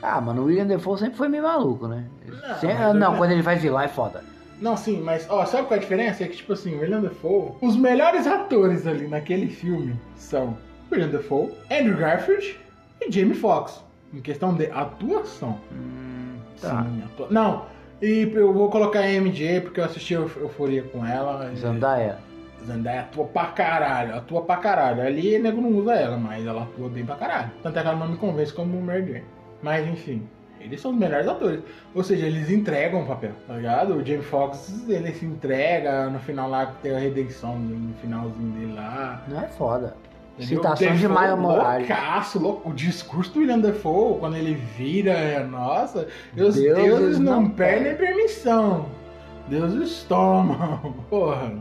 Ah, mano, o William Defoe sempre foi meio maluco, né? Não, Sem- mas não, quando ele faz vilão é foda. Não, sim, mas ó, sabe qual é a diferença? É que, tipo assim, o William Dafoe, os melhores atores ali naquele filme são William Dafoe, Andrew Garfield e Jamie Foxx. Em questão de atuação. tá. Sim, atua... Não, e eu vou colocar a MJ porque eu assisti Eu- Euforia com ela. Zandaia. Zendaya atua pra caralho, atua pra caralho. Ali o nego não usa ela, mas ela atua bem pra caralho. Tanto é que ela não me convence como Mary Jane. Mas enfim, eles são os melhores atores. Ou seja, eles entregam o papel, tá ligado? O Jamie Foxx, ele se entrega, no final lá tem a redenção no finalzinho dele lá. Não é foda. Entendeu? Citação de Defoe, Maia Morales. Loucaço, louco. O discurso do William Defoe, quando ele vira, é, nossa, os Deuses deuses não, não perdem permissão. Deuses tomam. Porra.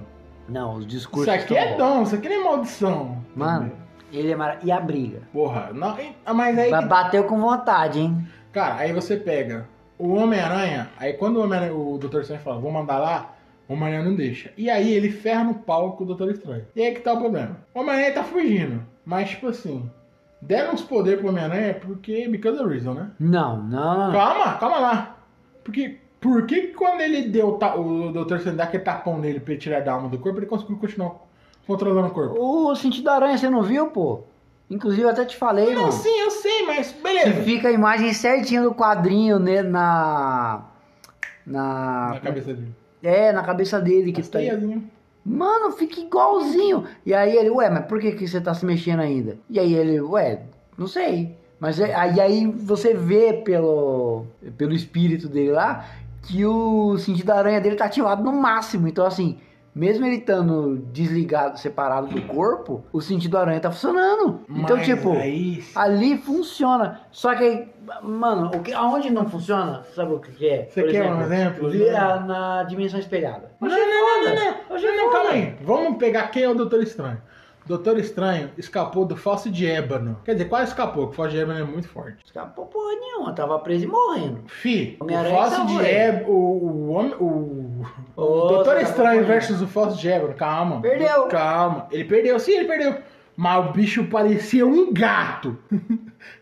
Não, os discursos. Isso aqui é bons. dom, isso aqui nem maldição. Mano, ele é maravilhoso. E a briga? Porra, não, mas aí. Ba- Bateu com vontade, hein? Cara, aí você pega o Homem-Aranha, aí quando o, Homem o Dr. Estranho fala, vou mandar lá, o Homem-Aranha não deixa. E aí ele ferra no pau com o Dr. Estranho. E aí que tá o problema. O Homem-Aranha tá fugindo, mas tipo assim, deram uns poderes pro Homem-Aranha porque, because of reason, né? Não, não. Calma, calma lá. Porque, por que quando ele deu ta- o Dr. Estranho dá aquele tapão nele pra ele tirar da alma do corpo, ele conseguiu continuar controlando o corpo? O sentido da aranha você não viu, pô? Inclusive eu até te falei, Não, mano. sim, eu sei, mas Que beleza. fica a imagem certinha do quadrinho né, na. na. Na cabeça dele. É, na cabeça dele que As tá. teiazinhas. Mano, fica igualzinho. E aí ele, ué, mas por que, que você tá se mexendo ainda? E aí ele, ué, não sei. Mas é- aí, aí você vê pelo, pelo espírito dele lá que o sentido da aranha dele tá ativado no máximo. Então, assim, mesmo ele estando desligado, separado do corpo, o sentido aranha tá funcionando. Então, Mas tipo, aí- ali funciona. Só que aí, mano, o que, aonde não funciona, sabe o que, é? Você quer um exemplo? Vira na dimensão espelhada. Não, não, não, não, não. Achei Não, não, foda. calma aí. Vamos pegar quem é o Doutor Estranho. Doutor Estranho escapou do Fóssil de Ébano. Quer dizer, quase escapou, porque o Fóssil de Ébano é muito forte. Escapou porra nenhuma, tava preso e morrendo. Fi, o Fóssil salvou de. Ébano. O, o, homem- o, o Doutor tá Estranho versus o Fóssil de Ébano. Calma. Perdeu. Calma. Ele perdeu, sim, ele perdeu. Mas o bicho parecia um gato.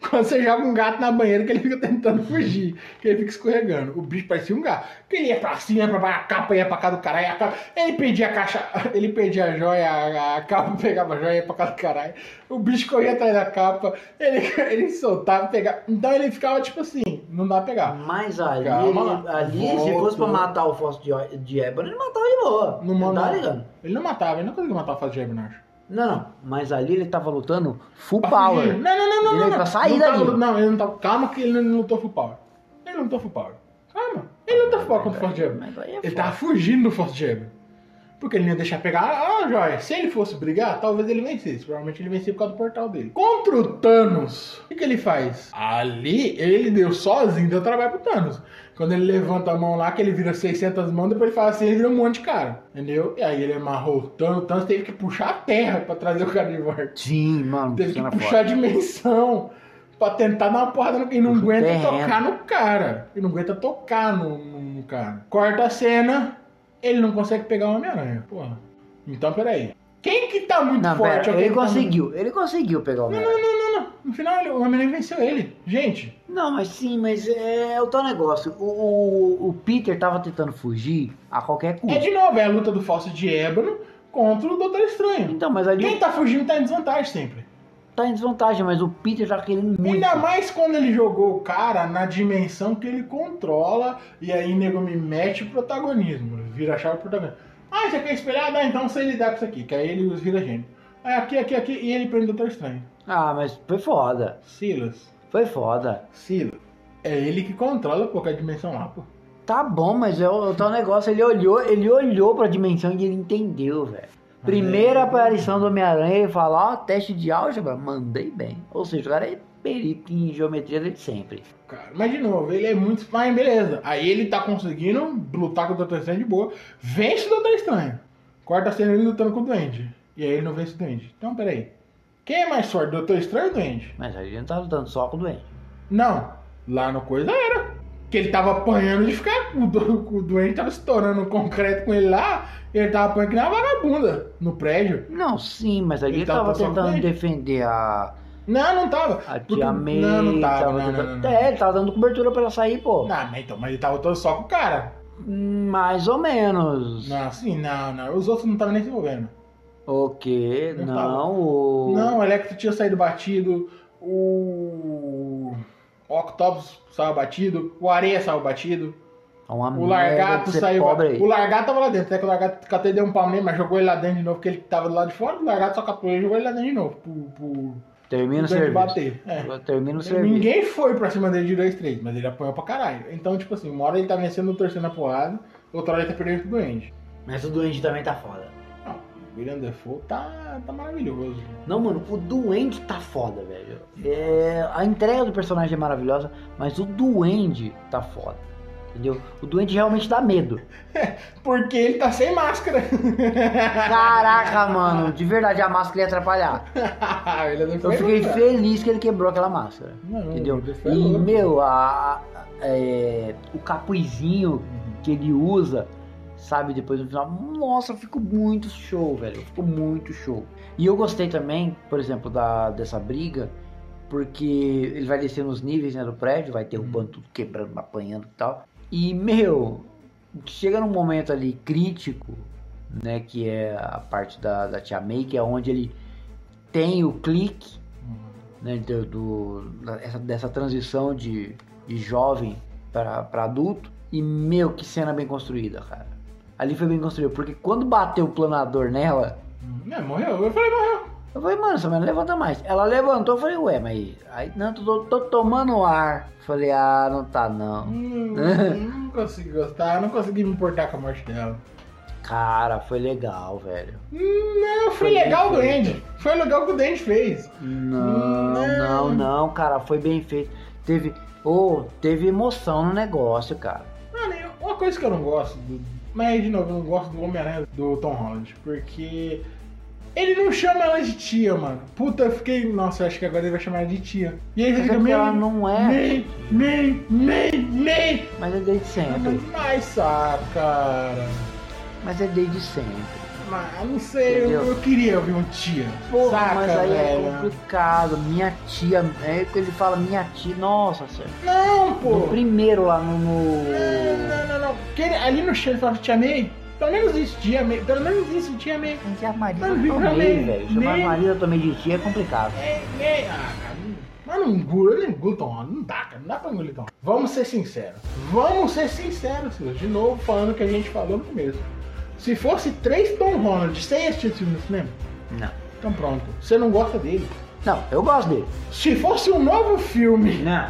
Quando você joga um gato na banheira, que ele fica tentando fugir, que ele fica escorregando. O bicho parecia um gato. Que ele ia pra cima, ia pra baixo, a capa ia pra cá do caralho. a capa- Ele perdia a caixa, ele perdia a joia, a, a capa pegava a joia, ia pra cá do caralho. O bicho corria atrás da capa, ele, ele soltava, pegava. Então ele ficava tipo assim, não dá pra pegar. Mas ali, ele- ali se fosse pra matar o Fóssil de, de Ébano, ele matava de boa. Não, Não tá ligado? Ele não matava, ele não conseguia matar o Fácil de Ébano, acho. Não, não. Mas ali ele tava lutando full Pra power. fugir. Não, não, não, não. Ele não, pra não. sair não dali. tava- não, ele não tava. Calma que ele não lutou full power. Ele não lutou full power. Calma. Ele não lutou full power contra o Force Jab. Ele foda. tava fugindo do Force Jab. Porque ele não ia deixar pegar. Ah, joia. Se ele fosse brigar, talvez ele vencesse. Provavelmente ele vencia por causa do portal dele. Contra o Thanos, o que, que ele faz? Ali, ele deu sozinho, deu trabalho pro Thanos. Quando ele levanta a mão lá, que ele vira 600 mãos, depois ele fala assim, ele vira um monte de cara. Entendeu? E aí ele amarrou o Thanos. O Thanos teve que puxar a terra pra trazer o cara de volta. Sim, mano. Teve que puxar a dimensão pra tentar dar uma porrada no. E não aguenta terreno. tocar no cara. E não aguenta tocar no, no- no cara. Corta a cena, ele não consegue pegar o Homem-Aranha. Porra. Então, peraí. Quem que tá muito Não, forte? pera, ele que tá conseguiu. Ele conseguiu pegar o Homem-Aranha. Não, não, não, não. No final, o Homem-Aranha venceu ele. Gente, Não, mas sim, mas é o tal negócio. O, o, o Peter tava tentando fugir a qualquer é custo. de novo, é a luta do Falso de Ébano contra o Doutor Estranho. Então, mas ali Quem tá fugindo tá em desvantagem sempre. tá em desvantagem, mas o Peter tá querendo muito. Ainda mais quando ele jogou o cara na dimensão que ele controla e aí nego me mete o protagonismo, vira a chave protagonismo. Ah, você quer espelhar? Ah, então sei lidar com isso aqui, que aí ele vira gênio. Aí aqui, aqui, aqui, e ele prende o Doutor Estranho. Ah, mas foi foda. Silas, Foi foda. Silas, é ele que controla é a dimensão lá, pô. Tá bom, mas é o, o tal negócio, ele olhou, ele olhou pra dimensão e ele entendeu, velho. Primeira aparição do Homem-Aranha, ele fala, ó, teste de álgebra, mandei bem. Ou seja, o cara é perito em geometria desde sempre. Cara, mas de novo, ele é muito. Mas beleza. Aí ele tá conseguindo lutar com o Doutor Estranho de boa. Vence o Doutor Estranho. Corta a cena ele lutando com o Duende. E aí ele não vence o Duende. Então, peraí. Quem é mais forte, Doutor Estranho ou Duende? Mas aí ele não tá lutando só com o doente. Não. Lá no coisa era. Que ele tava apanhando de ficar. O, do, o Duende tava estourando o concreto com ele lá. E ele tava apanhando que nem uma vagabunda no prédio. Não, sim, mas ali Ele ele, tava tava tentando defender a, Não, não tava. a Porque- tia May. Não, não tava. Não, tentando- não, não, não. É, ele tava dando cobertura pra ela sair, pô. Não, mas então, mas ele tava todo só com o cara. Mais ou menos. Não, assim, não, não. Os outros não estavam nem se envolvendo. O quê? Não Não, tava. o... Não, o Electro tinha saído batido, o Octopus saiu batido, o Areia saiu batido, Uma o Largato saiu pobre. O Largato tava lá dentro, até que o Largato e deu um pau nele, mas jogou ele lá dentro de novo, porque ele tava do lado de fora, o Largato só catou ele e jogou ele lá dentro de novo, pro, pro, Termina o serviço. bater. É. Termina o serviço. Ninguém foi pra cima dele de 2, 3, mas ele apanhou pra caralho. Então, tipo assim, uma hora ele tá vencendo, torcendo a porrada, outra hora ele tá perdendo pro doente. Mas o doente também tá foda. Não, o William Defoe tá, tá maravilhoso. Não, mano, o Duende tá foda, velho. É, a entrega do personagem é maravilhosa, mas o Duende tá foda. Entendeu? O Duende realmente dá medo. Porque ele tá sem máscara. Caraca, mano, de verdade a máscara ia atrapalhar. Eu fiquei feliz que ele quebrou aquela máscara. Não, Entendeu? E, louco. meu, a, é, o capuzinho que ele usa, sabe, depois no final, nossa, ficou muito show, velho. Ficou muito show. E eu gostei também, por exemplo, da, dessa briga, porque ele vai descendo os níveis né, do prédio, vai derrubando tudo, quebrando, apanhando e tal. E, meu, chega num momento ali crítico, né, que é a parte da, da Tia May, que é onde ele tem o clique, né, do, do- da- essa- dessa transição de, de jovem para adulto. E meu, que cena bem construída, cara. Ali foi bem construído, porque quando bateu o planador nela, É, morreu. Eu falei, morreu. Eu falei, mano, essa mulher não levanta mais. Ela levantou, eu falei, ué, mas. Aí, não, tô, tô tomando ar. Falei, ah, não tá não. Hum, não consegui gostar, não consegui me importar com a morte dela. Cara, foi legal, velho. Hum, Não, foi, Foi legal o Duende. Foi legal o que o Duende fez. Não, não, não, cara, foi bem feito. Teve. Ô, teve emoção no negócio, cara. Mano, eu- uma coisa que eu não gosto, do, mas de novo, eu não gosto do Homem-Aranha do Tom Holland, porque ele não chama ela de tia, mano. Puta, eu fiquei, nossa, eu acho que agora ele vai chamar ela de tia. E aí fica é porque meio. ela não é. Nem, nem, nem, nem. Mas é desde sempre. Mas sabe, cara. Mas é desde sempre. Mas não sei, eu, eu queria ouvir um tia. Porra, saca, mas aí é velho? complicado. Minha tia, é que ele fala minha tia. Nossa senhora. Não, pô. No primeiro lá no. no- Não, não, não. Porque ele- ali no chão ele fala tia May. Pelo menos isso, tia May. Pelo menos isso, tia May. Mas a Maria Não, eu viu, tomei, também. velho. Chamar Nem- Maria eu tomei de tia é complicado. É, é, ah, cara. Mas não engulo, eu não engulo Tom Holland. Não dá, cara. Não dá pra engolir Tom Holland. Vamos ser sinceros. Vamos ser sinceros, senhores. De novo, falando o que a gente falou no começo. Se fosse três Tom Holland, você ia assistir esse filme no cinema? Não. Então pronto. Você não gosta dele. Não, eu gosto dele. Se fosse um novo filme Não.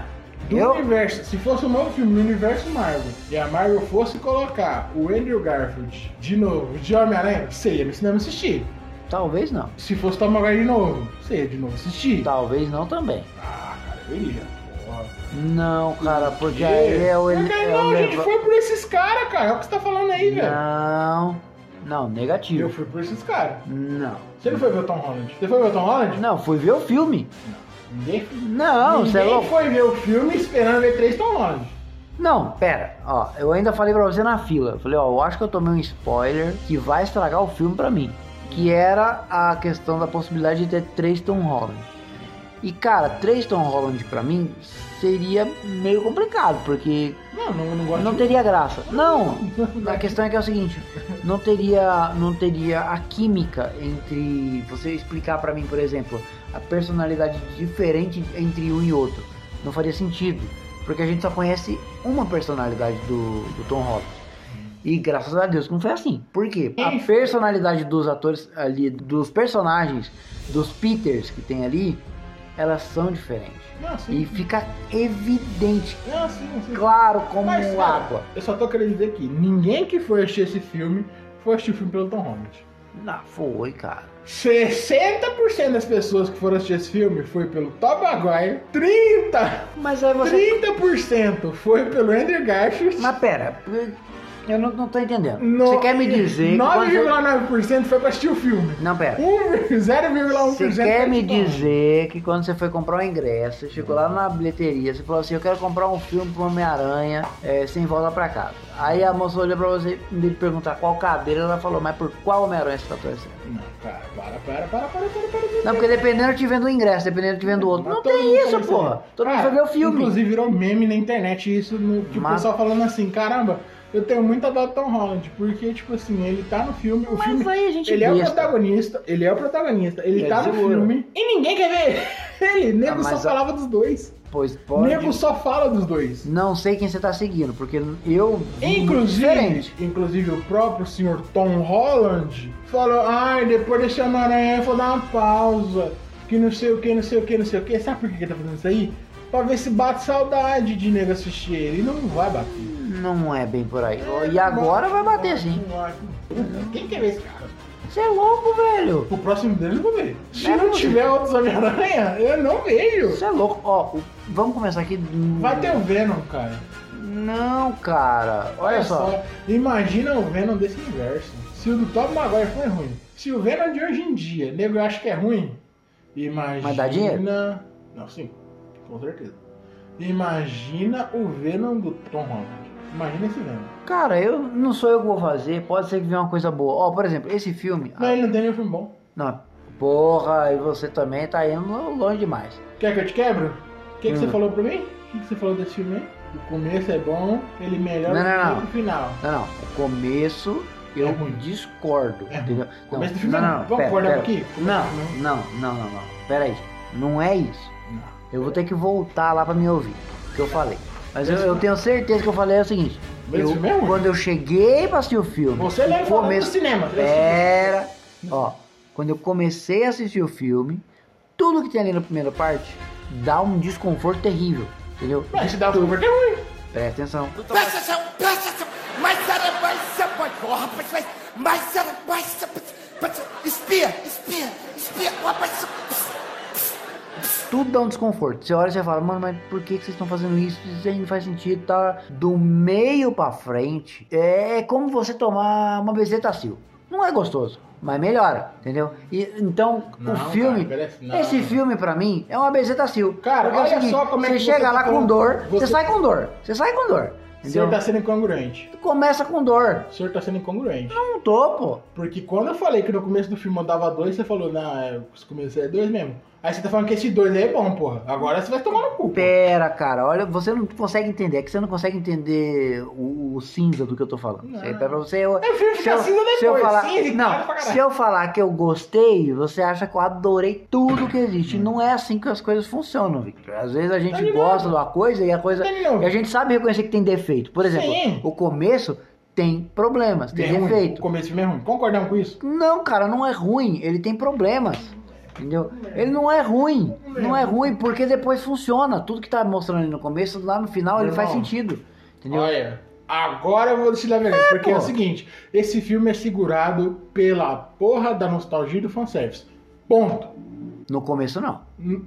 Do Eu- universo, se fosse um novo filme no universo Marvel, e a Marvel fosse colocar o Andrew Garfield de novo, de Homem-Aranha, você ia no cinema assistir. Talvez não. Se fosse Tom Maguire de novo, você ia de novo assistir. Talvez não também. Ah, cara, eu iria. Porra. Não, cara, porque aí é o. Porque é o não, a gente foi por esses caras, cara. É o que você tá falando aí, velho. Não. Não, Eu negativo. fui por esses caras. Não. Você não foi ver o Tom Holland? Você foi ver o Tom Holland? Não, fui ver o filme. Ninguém, Não, você é ninguém louco. foi ver o filme esperando ver três Tom Holland. Não, pera, ó, eu ainda falei pra você na fila. Eu falei, ó, eu acho que eu tomei um spoiler que vai estragar o filme pra mim. Que era a questão da possibilidade de ter três Tom Holland. E cara, três Tom Holland pra mim seria meio complicado, porque Não, não, não não de... teria graça. Não, a questão é que é o seguinte, não teria, não teria a química entre você explicar pra mim, por exemplo, a personalidade diferente entre um e outro. Não faria sentido, porque a gente só conhece uma personalidade do, do Tom Holland. E graças a Deus não foi assim. Por quê? A personalidade dos atores ali, dos personagens, dos Peters que tem ali, elas são diferentes. Não, sim. E fica evidente, Não, sim, sim. claro como Mas, cara, água. eu só tô querendo dizer que ninguém que foi assistir esse filme foi assistir o filme pelo Tom Holland. Não, foi, cara. 60% das pessoas que foram assistir esse filme foi pelo Tom Maguire, 30%, Mas aí você. 30% foi pelo Andrew Garfield, Mas pera, eu não, não tô entendendo. no- Você quer me dizer que quando você... 9,9% foi pra assistir o filme. Não, pera. 1, 0,1% Você quer me dizer que quando você foi comprar um ingresso, você chegou lá na bilheteria, você falou assim, eu quero comprar um filme pro Homem-Aranha é, sem volta pra casa. Aí a moça olhou pra você, em vez de perguntar qual cadeira, ela falou, mas por qual Homem-Aranha você tá torcendo? Não, cara, para, para, para, para, para, para. Não, porque dependendo eu te vendo o ingresso, dependendo eu te vendo o outro. Mas Não tem isso, porra. Todo mundo Cara, foi ver o filme. Inclusive virou meme na internet isso, no, tipo, o pessoal falando assim, caramba, eu tenho muita dó do Tom Holland, porque, tipo assim, ele tá no filme, o Mas filme. aí a gente ele é o protagonista, ele é o protagonista, ele Ele tá é no zoeiro. filme e ninguém quer ver ele. Nego Ah, só a- falava dos dois. Pois pode. Nego só fala dos dois. Não sei quem você tá seguindo, porque eu vi Inclusive, diferente. inclusive o próprio senhor Tom Holland falou, ai, depois desse Homem-Aranha eu vou dar uma pausa. Que não sei o que, não sei o que, não sei o que. Sabe por que ele tá fazendo isso aí? Pra ver se bate saudade de nego assistir ele. E não vai bater. Não é bem por aí. E agora vai bater sim. Não. Quem quer ver esse cara? Você é louco, velho. O próximo deles eu vou ver. Se É não tiver outros Homem-Aranha, eu não vejo. Você é louco. Ó, vamos começar aqui. Vai ter o Venom, cara. Não, cara. Olha só. Imagina o Venom desse universo. Se o do Tom Maguire foi ruim. Se o Venom de hoje em dia, nego acha que é ruim. Imagina. Mas dá dinheiro? Não, sim. Com certeza. Imagina o Venom do Tom Holland. Imagina esse Venom. Cara, eu não sou eu que vou fazer. Pode ser que venha uma coisa boa. Ó, por exemplo, esse filme. Mas ele não tem nenhum filme bom. Não, porra, e você também tá indo longe demais. Quer que eu te quebro? O que, que você Hum. falou pra mim? O que, que você falou desse filme aí? O começo é bom, ele melhora Não, não, do não. que o final. Não, não. O começo eu É discordo. É entendeu? O começo do filme não, é não, ruim. não. Vamos acordar aqui? Não, filme não, não, não, não. Pera aí. Não é isso. Não. Eu vou ter que voltar lá pra me ouvir o que eu falei. Mas eu, eu tenho certeza que eu falei é o seguinte: Eu, ruim. quando eu cheguei pra assistir o filme. Você o lembra falando do cinema, Era. Ó, quando eu comecei a assistir o filme, tudo que tem ali na primeira parte dá um desconforto terrível. Entendeu? Mas se dá o desconforto é ruim. Presta atenção. Presta atenção, presta atenção. Mas era mais pode. Ó, rapaz, mas, mas era mais Espia, espia, espia. Rapaz, Tudo dá um desconforto. Você olha e você fala, mano, mas por que, que vocês estão fazendo isso? Isso aí não faz sentido, tá? Do meio pra frente, é como você tomar uma bezetacil. Não é gostoso, mas melhora, entendeu? E, então, Não, o filme, cara, não. esse filme pra mim é uma bezetacil. Cara, é olha seguinte, só como é você que chega você lá tá com dor, você... você- sai com dor. Você sai com dor. O senhor Entendeu? tá sendo incongruente. Começa com dor. O senhor tá sendo incongruente. Não tô, pô. Porque quando eu falei que no começo do filme eu dava dois, você falou, não, é, o começo é dois mesmo. Aí você tá falando que esse dois aí é bom, porra. Agora você vai tomar no cu. Pera, cara, olha, você não consegue entender, é que você não consegue entender o, o cinza do que eu tô falando. Tá pra você. Eu, eu, cinza se eu depois, falar, cinza não, se eu falar que eu gostei, você acha que eu adorei tudo que existe. Não é assim que as coisas funcionam, Victor. Às vezes a gente Tá gosta de uma coisa e a coisa Tá e a gente sabe reconhecer que tem defeito. Por exemplo, Sim. o começo tem problemas, tem ruim. O defeito. começo é ruim. Concordamos com isso? Não, cara, não é ruim. Ele tem problemas. Entendeu? Ele não é ruim. Não é ruim porque depois funciona. Tudo que tá mostrando ali no começo, lá no final, ele faz sentido. Entendeu? Olha, agora eu vou decidir a verdade. porque é pô. o seguinte: esse filme é segurado pela porra da nostalgia e do fanservice. Ponto. No começo, não. N-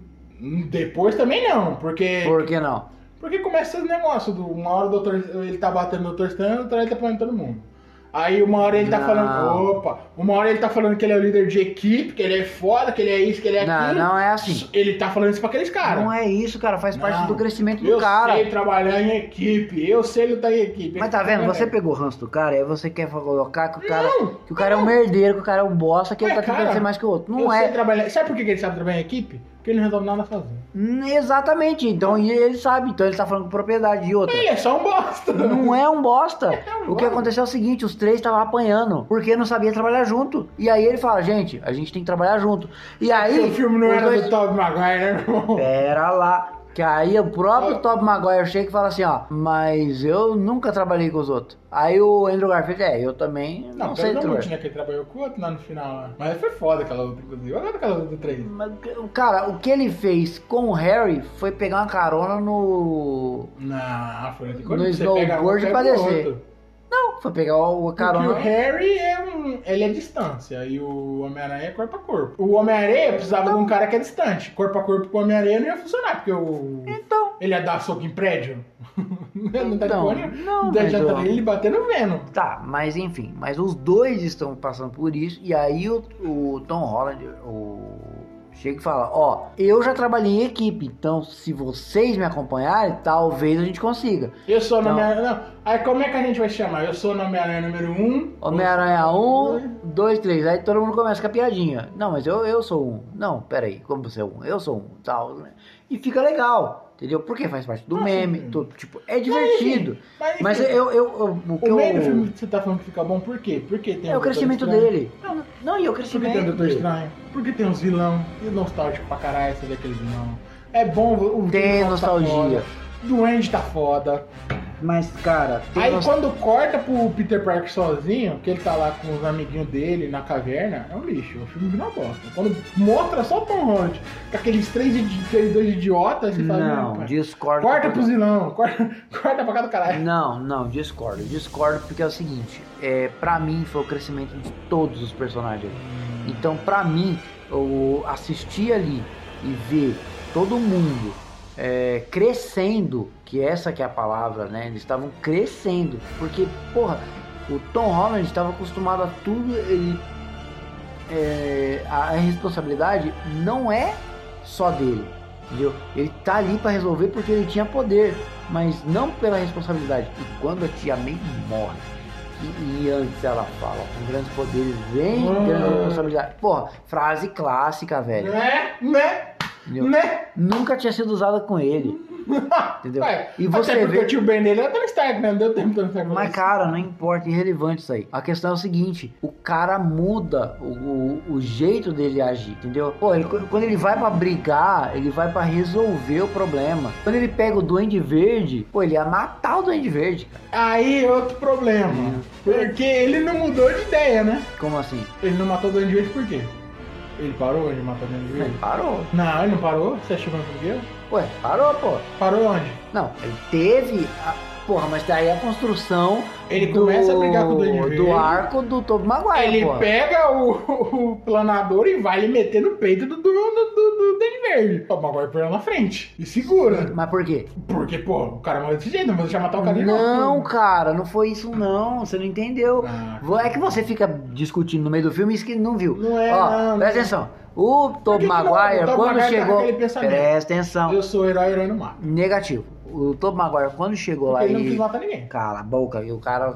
Depois também não, porque. Por que não? Porque começa esse negócio do uma hora o doutor ele tá batendo no doutor Stan, outra hora ele tá falando todo mundo. Aí uma hora ele tá Não. falando, opa, uma hora ele tá falando que ele é o líder de equipe, que ele é foda, que ele é isso, que ele é Não, aquilo. não é assim. Ele tá falando isso pra aqueles caras. Não é isso, cara. Faz parte Não. do crescimento do eu cara. sei trabalhar em equipe, eu sei lutar em equipe. Mas tá vendo? Você pegou o ranço do cara e aí você quer colocar que o cara, Não, que o cara é um merdeiro, que o cara é um bosta, que ele Mas, tá tentando cara, ser mais que o outro. Não eu é. sei trabalhar. Sabe por que ele sabe trabalhar em equipe? Porque ele não resolve nada sozinho. Hum, Exatamente. Então e ele sabe. Então ele tá falando com propriedade. E outra. Ele é só um bosta. Não é um bosta. um O que aconteceu é o seguinte, os três estavam apanhando, porque não sabia trabalhar junto. E aí ele fala, gente, a gente tem que trabalhar junto. E aí... o filme não era dois- do Tobey Maguire, né, irmão? Pera lá. Que aí o próprio Top Maguire chega e fala assim, ó, mas eu nunca trabalhei com os outros. Aí o Andrew Garfield, é, eu também não, Não, sei trabalhar. não né? Que ele trabalhou com o outro lá no final. lá. Mas foi foda aquela luta, inclusive. Eu gosto daquela luta do 3. Mas, Cara, o que ele fez com o Harry foi pegar uma carona no... Não, foi outra No snowboard pra descer. Não, foi pegar o Porque carona... o Harry é um. Ele é distância. E o Homem-Aranha é corpo a corpo. O Homem-Aranha precisava de um cara que é distante. Corpo a corpo com o Homem-Aranha não ia funcionar, porque o. Então... Ele ia dar soco em prédio. não Então, de boa, não, mas eu- tá ele batendo vendo. Tá, mas enfim, mas os dois estão passando por isso, e aí o, o Tom Holland, o chega e fala, ó, eu já trabalhei em equipe, então se vocês me acompanharem, talvez a gente consiga. Eu sou o Então- Homem-Aranha. Não. Aí como é que a gente vai chamar? Eu sou o Homem-Aranha número 1. Um, Homem-Aranha você- 1, 2, 3, aí todo mundo começa com a piadinha. Não, mas eu, eu sou um. Não, peraí, como você é um? Eu sou um, tal, né? E fica legal, entendeu? Porque faz parte do Ah, meme, sim. tudo, tipo, é divertido. Mas, enfim, Mas eu, eu, eu- o que O eu... filme que você tá falando que fica bom, por quê? Porque tem É o crescimento dele. Não, Não, e o Porque crescimento tem o Doutor. Estranho. Porque tem uns vilão. E nostálgico pra caralho, você vê aqueles vilão. É bom o Tem nostalgia. Duende tá foda. Mas, cara, Aí quando corta pro Peter Parker sozinho, que ele tá lá com os amiguinhos dele na caverna, é um lixo. O filme vira uma bosta. Quando mostra só o Tom Holland com aqueles três aqueles dois idiotas, você fala, Não, discordo. corta pro vilão, corta, corta pra cá do caralho. Não, não, discordo. Discordo porque é o seguinte, é, pra mim foi o crescimento de todos os personagens. Então, pra mim, eu assistir ali e ver todo mundo é, crescendo, que essa que é a palavra, né? Eles estavam crescendo. Porque, porra, o Tom Holland estava acostumado a tudo, ele. é, a responsabilidade não é só dele. Entendeu? Ele tá ali pra resolver porque ele tinha poder, mas não pela responsabilidade. E quando a tia May morre, e, e antes ela fala, com grandes poderes vem grande responsabilidade. Porra, frase clássica, velho. Né? Né? Entendeu? Né? Nunca tinha sido usada com ele. Entendeu? Ué, e até você porque vê. o tio Ben dele é Tony Stark, né? Não deu tempo Stark. Mas, cara, não importa, irrelevante isso aí. A questão é o seguinte: o cara muda o, o, o jeito dele agir, entendeu? Pô, ele- quando ele vai pra brigar, ele vai pra resolver o problema. Quando ele pega o Duende Verde, pô, ele ia matar o Duende Verde, cara. Aí outro problema. Porque ele não mudou de ideia, né? Como assim? Ele não matou o Duende Verde por quê? Ele parou de matar o Duende Verde? Ele parou. Não, ele não parou. Você achou que não conseguiu? Ué, parou, pô. Parou onde? Não, ele teve. A... Porra, mas daí a construção. Ele começa a brigar com o Duende Verde. Do arco do Tobey Maguire, Ele pô. pega o, o planador e vai lhe meter no peito do, do, do, do, do Duende Verde. O Maguire põe na frente e segura. Mas por quê? Porque, pô, o cara morreu desse jeito, não vou deixar matar o cara Não, novo. cara, não foi isso não. Você não entendeu. Ah, É que você fica discutindo no meio do filme e isso que não viu. Não é, Ó, não, presta não. atenção. O não? Maguire, quando Maguire tá chegou. Presta atenção. Eu sou herói, herói no mar. Negativo. O Tobey Maguire, quando chegou lá Porque ele não e. quis matar ninguém. Cala a boca, e o cara.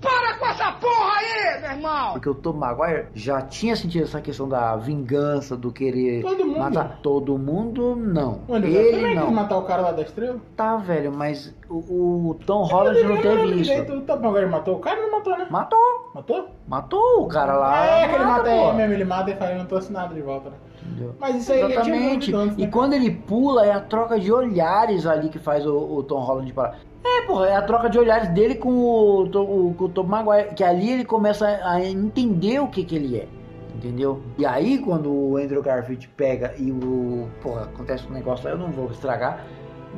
Para com essa porra aí, meu irmão! Porque o Tobey Maguire já tinha sentido essa questão da vingança, do querer Todo mundo. matar todo mundo, não. O Andrew Ele também quis não. matar o cara lá da estrela. Tá, velho, mas o, o Tom Holland não teve isso. O Tom Maguire matou o cara não matou, né? Matou. Matou? Matou o cara lá. é, que ele mata, ele mesmo, ele mata e fala, eu não trouxe nada de volta, né? Entendeu? Mas isso aí Exatamente. antes, E né? quando ele pula, é a troca de olhares ali que faz o, o Tom Holland parar. É, porra, é a troca de olhares dele com o, o, com o Tom Maguire. Que ali ele começa a entender o que, que ele é. Entendeu? E aí, quando o Andrew Garfield pega e o. Porra, acontece um negócio lá, eu não vou estragar.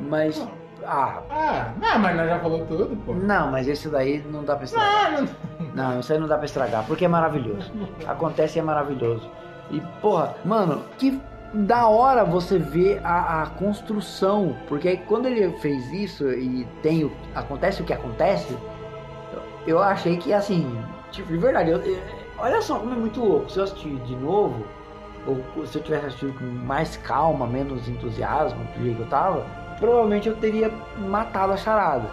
Mas. Ah. Ah, não, mas nós já falou tudo, pô. Não, mas esse daí não dá pra estragar. Não, não. Não, isso aí não dá pra estragar, porque é maravilhoso. Acontece e é maravilhoso. E, porra, mano, que da hora você ver a, a construção. Porque quando ele fez isso e tem o, acontece o que acontece, eu, eu achei que assim, tipo, de verdade, eu- eu- olha só como é muito louco. Se eu assistir de novo, ou se eu tivesse assistido com mais calma, menos entusiasmo do jeito que eu tava, provavelmente eu teria matado a charada.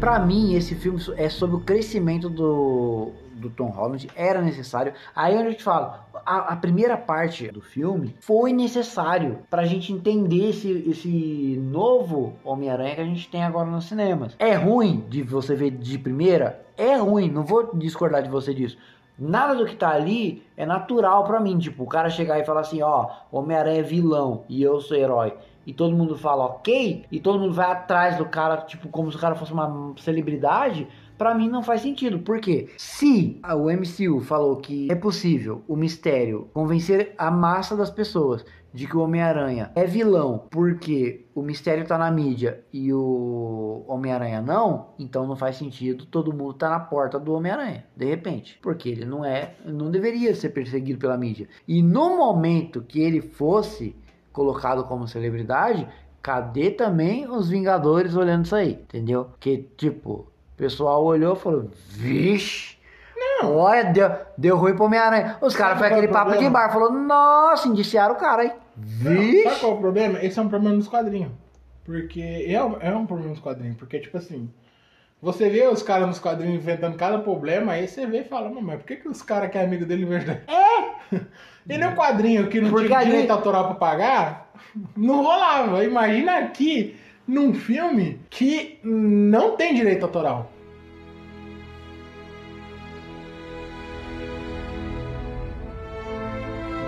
Pra mim, esse filme é sobre o crescimento do, do Tom Holland, era necessário. Aí onde eu te falo, a, a primeira parte do filme foi necessário pra gente entender esse, esse novo Homem-Aranha que a gente tem agora nos cinemas. É ruim de você ver de primeira? É ruim, não vou discordar de você disso. Nada do que tá ali é natural pra mim. Tipo, o cara chegar e falar assim: ó, Homem-Aranha é vilão e eu sou herói. E todo mundo fala ok, e todo mundo vai atrás do cara, tipo, como se o cara fosse uma celebridade. Pra mim não faz sentido. Por quê? Se o MCU falou que é possível o mistério convencer a massa das pessoas de que o Homem-Aranha é vilão porque o mistério tá na mídia e o Homem-Aranha não, então não faz sentido todo mundo tá na porta do Homem-Aranha, de repente. Porque ele não é, não deveria ser perseguido pela mídia. E no momento que ele fosse colocado como celebridade, cadê também os Vingadores olhando isso aí, entendeu? Que tipo, o pessoal olhou e falou, vixe. Olha, deu, deu ruim pro Homem-Aranha. Os caras foi é aquele o papo de bar, falou, nossa, indiciaram o cara aí. Não, Vixe. sabe qual é o problema? Esse é um problema dos quadrinhos. Porque é, é um problema dos quadrinhos. Porque, tipo assim, você vê os caras nos quadrinhos inventando cada problema, aí você vê e fala, "Mas, por que, que os caras que é amigo dele verdade? É! E no quadrinho que não Porque tinha direito autoral pra pagar, não rolava. Imagina aqui, num filme que não tem direito autoral.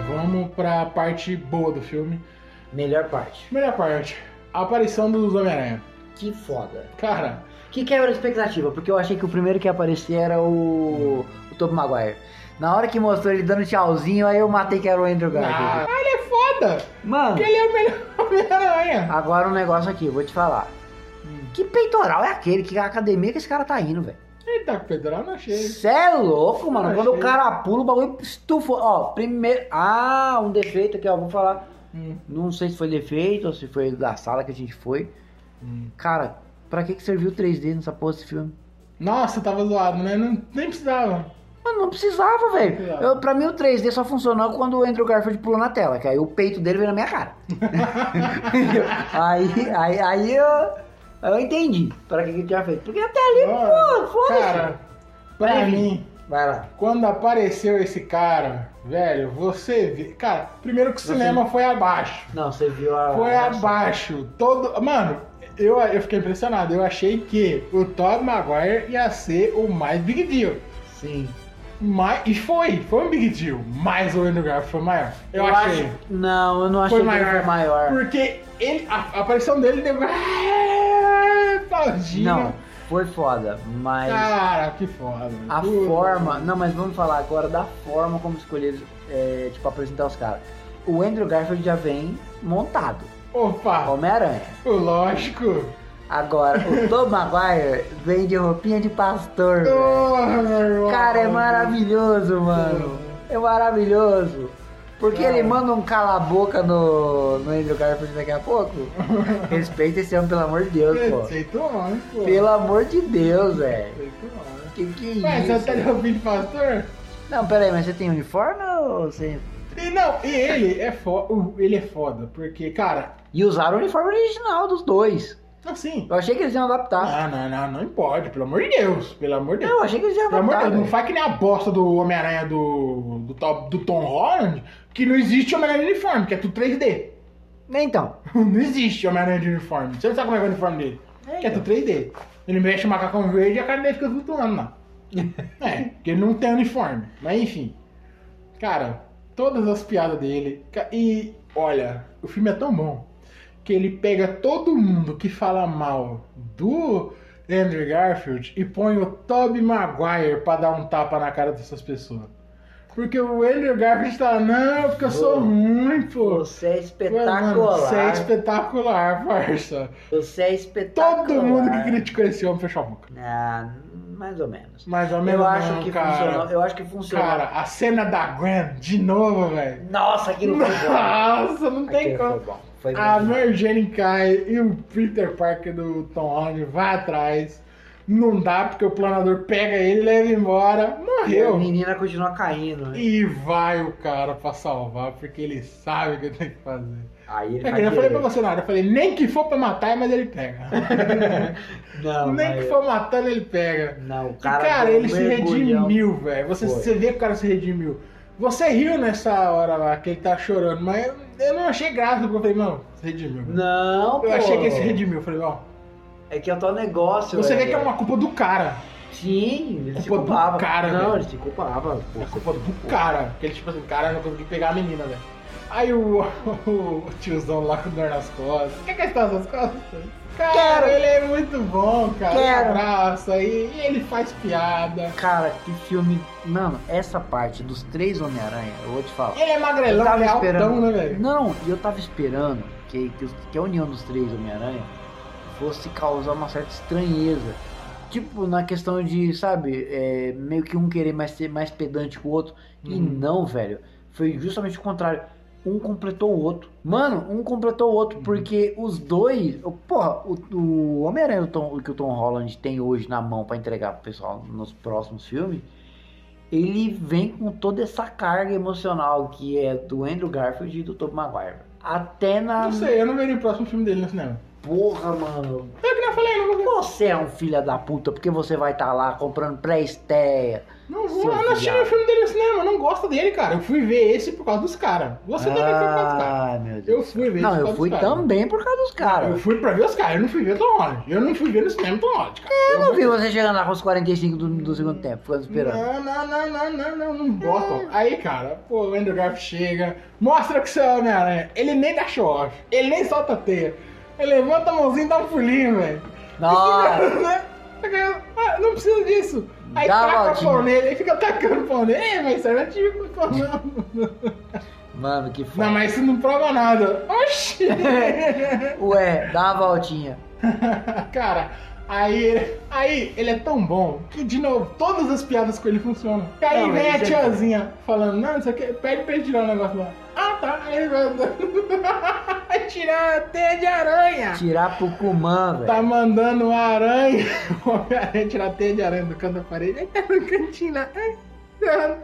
Vamos pra parte boa do filme. Melhor parte. Primeira parte, a aparição dos Homem-Aranha. Que foda. Cara, Que quebra a expectativa, porque eu achei que o primeiro que ia aparecer era o, o Tobey Maguire. Na hora que mostrou ele dando tchauzinho, aí eu matei que era o Andrew ah, Garfield. ele é foda! Mano, Porque ele é o melhor Homem-Aranha. agora um negócio aqui, vou te falar. Que peitoral é aquele? Que academia que esse cara tá indo, velho? Ele tá com o peitoral, não achei. Cê é louco, mano. Eu Quando o achei. cara pula, o bagulho estufou. Ó, primeiro. Ah, um defeito aqui, ó. Vou falar. Hum. Não sei se foi defeito ou se foi da sala que a gente foi. Hum. Cara, pra que, que serviu 3D nessa porra desse filme? Nossa, tava zoado, né? Não, nem precisava. Mano, não precisava, velho. Pra mim o 3D só funcionou quando o Andrew Garfield pulou na tela, que aí o peito dele veio na minha cara. aí, aí, aí eu. Eu entendi pra que que tinha feito. Porque até ali, pô, foda-se. Cara, pra Vai, mim, Vai lá. quando apareceu esse cara, velho, você vê. Cara, primeiro que o Você- cinema foi abaixo. Não, você viu a. Foi abaixo. Todo. Mano, eu, eu fiquei impressionado. Eu achei que o Tobey Maguire ia ser o mais big deal. Sim. Mas, e foi, foi um big deal. Mas o Andrew Garfield foi maior. Eu, achei. acho- Não, eu não achei foi que ele maior. foi maior. Porque ele, a, a aparição dele deu. Aplaudindo. Não, foi foda, mas. Cara, que foda. A Tudo. forma. Não, mas vamos falar agora da forma como escolheram, é, tipo, apresentar os caras. O Andrew Garfield já vem montado. Opa! Homem-Aranha. Lógico. Agora, o Tom Maguire vem de roupinha de pastor. irmão. Cara, é maravilhoso, mano. É maravilhoso. Porque ele manda um cala-boca no, no Andrew Garfield daqui a pouco. Respeita esse homem, pelo amor de Deus, pô. Aceitou, hein, pô. Pelo amor de Deus, velho. Aceitou, hein. Que que Mas é você isso? tá de roupinha de pastor? Não, peraí, mas você tem uniforme ou você... E não, e ele é foda. Ele é foda, porque, cara, E usaram o uniforme original dos dois. assim. Eu achei que eles iam adaptar. Não, não, não, não pode, pelo amor de Deus. Pelo amor de Deus. Não, eu achei que eles iam Pelo amor de adaptar. Deus, não faz que nem a bosta do Homem-Aranha do, do, Tom- do Tom Holland, que não existe Homem-Aranha de uniforme, que é tudo 3D. Então, Não existe Homem-Aranha de uniforme. Você não sabe como é é o uniforme dele. Que é tudo 3D. Ele mexe o macacão verde e a cara dele fica flutuando lá. É, porque ele não tem uniforme. Mas enfim. Cara, todas as piadas dele. E olha, o filme é tão bom que ele pega todo mundo que fala mal do Andrew Garfield e põe o Tobey Maguire pra dar um tapa na cara dessas pessoas. Porque o Andrew Garfield tá, não, porque eu sou ruim, pô. você é Mano, espetacular. Você é espetacular, parça. Você é espetacular. Todo mundo que criticou esse homem fechou a boca. Ah, mais ou menos. Mais ou menos. Eu acho não, que cara. funcionou. Eu acho que funcionou. Cara, a cena da Gwen, de novo, velho. Nossa, aquilo foi bom. Nossa, não tem Aquilo como. foi bom. Foi A. Mary Jane cai e o Peter Parker do Tom Holland vai atrás. Não dá porque o planador pega ele, leva embora. E a Morreu. menina continua caindo. né? E vai o cara pra salvar, porque ele sabe o que tem que fazer. Aí ele É que faz eu falei pra você na hora, eu falei, nem que for pra matar, mas ele pega. Não, nem que for matando, ele pega. Não, o E, cara. cara, ele se redimiu, velho. Você, Foi. você vê que o cara se redimiu. Você riu nessa hora lá que ele tá chorando, mas eu, não achei graça, porque eu falei, não, se redimiu. Não, Eu pô. achei que ele se redimiu. Eu falei, ó, É que é o teu negócio. você vê velho. que é uma culpa do cara. Sim, ele se Culpa do culpava. cara, Não, velho. ele se culpava. Pô, É culpa do cara. Que ele, tipo assim, cara, não consegui pegar a menina, velho. Aí o, o tiozão lá com dor nas costas. Quer que está nas costas? Cara, Quero. ele é muito bom, cara. Ele Quero. abraça e, e ele faz piada. Cara, que filme. Mano, essa parte dos três Homem-Aranha, eu vou te falar. Ele é magrelão, ele é altão, né, velho? Não, e eu tava esperando que, que, que a união dos três Homem-Aranha fosse causar uma certa estranheza. Tipo, na questão de, sabe, é, meio que um querer mais ser mais pedante que o outro. E Uhum. não, velho. Foi justamente o contrário. Um completou o outro. Mano, um completou o outro, Uhum. porque os dois. Porra, o, o Homem-Aranha que o Tom Holland tem hoje na mão pra entregar pro pessoal nos próximos filmes ele vem com toda essa carga emocional que é do Andrew Garfield e do Tobey Maguire. Até na. Não sei, eu não veria o próximo filme dele no cinema. Porra, mano. É que nem eu falei, eu não vou. Você é um filho da puta, porque você vai estar lá comprando pré-estreia. Não vou, eu não assisti viado. o filme dele no cinema, eu não gosto dele, cara. Eu fui ver esse por causa dos caras. Você também foi por causa dos caras. Ah, meu Deus. Eu fui ver Não, por eu fui também por causa dos Eu caras. fui pra ver os caras, eu não fui ver Tom Holland. Eu não fui ver no cinema Tom Holland, cara. Eu não vi você chegando lá com os 45 do, do segundo tempo, ficando esperando. Não, não, não, não, não, não, não gosto. Aí, cara, pô, o Andrew Garfield chega, mostra que você é Homem-Aranha. Ele nem dá show off, ele nem solta teia. Ele levanta a mãozinha e dá um pulinho, velho. Nossa. Né? Ah, não precisa disso. Aí Dá taca o pau nele, aí fica tacando o pau nele. É, mas isso é do pau, não. Mano, que foda. Não, mas isso não prova nada. Oxi! Ué, dá uma voltinha. Cara, aí, ele- aí ele é tão bom que, de novo, todas as piadas com ele funcionam. E aí Não, vem a é- tiazinha falando, não, isso aqui, pede pra ele tirar o negócio lá. Ah, tá. Aí ele vai tirar a teia de aranha. Tirar pro Kumã, velho. Tá mandando a aranha, o Homem-Aranha tirar a teia de aranha do canto da parede. Aí tá no cantinho lá.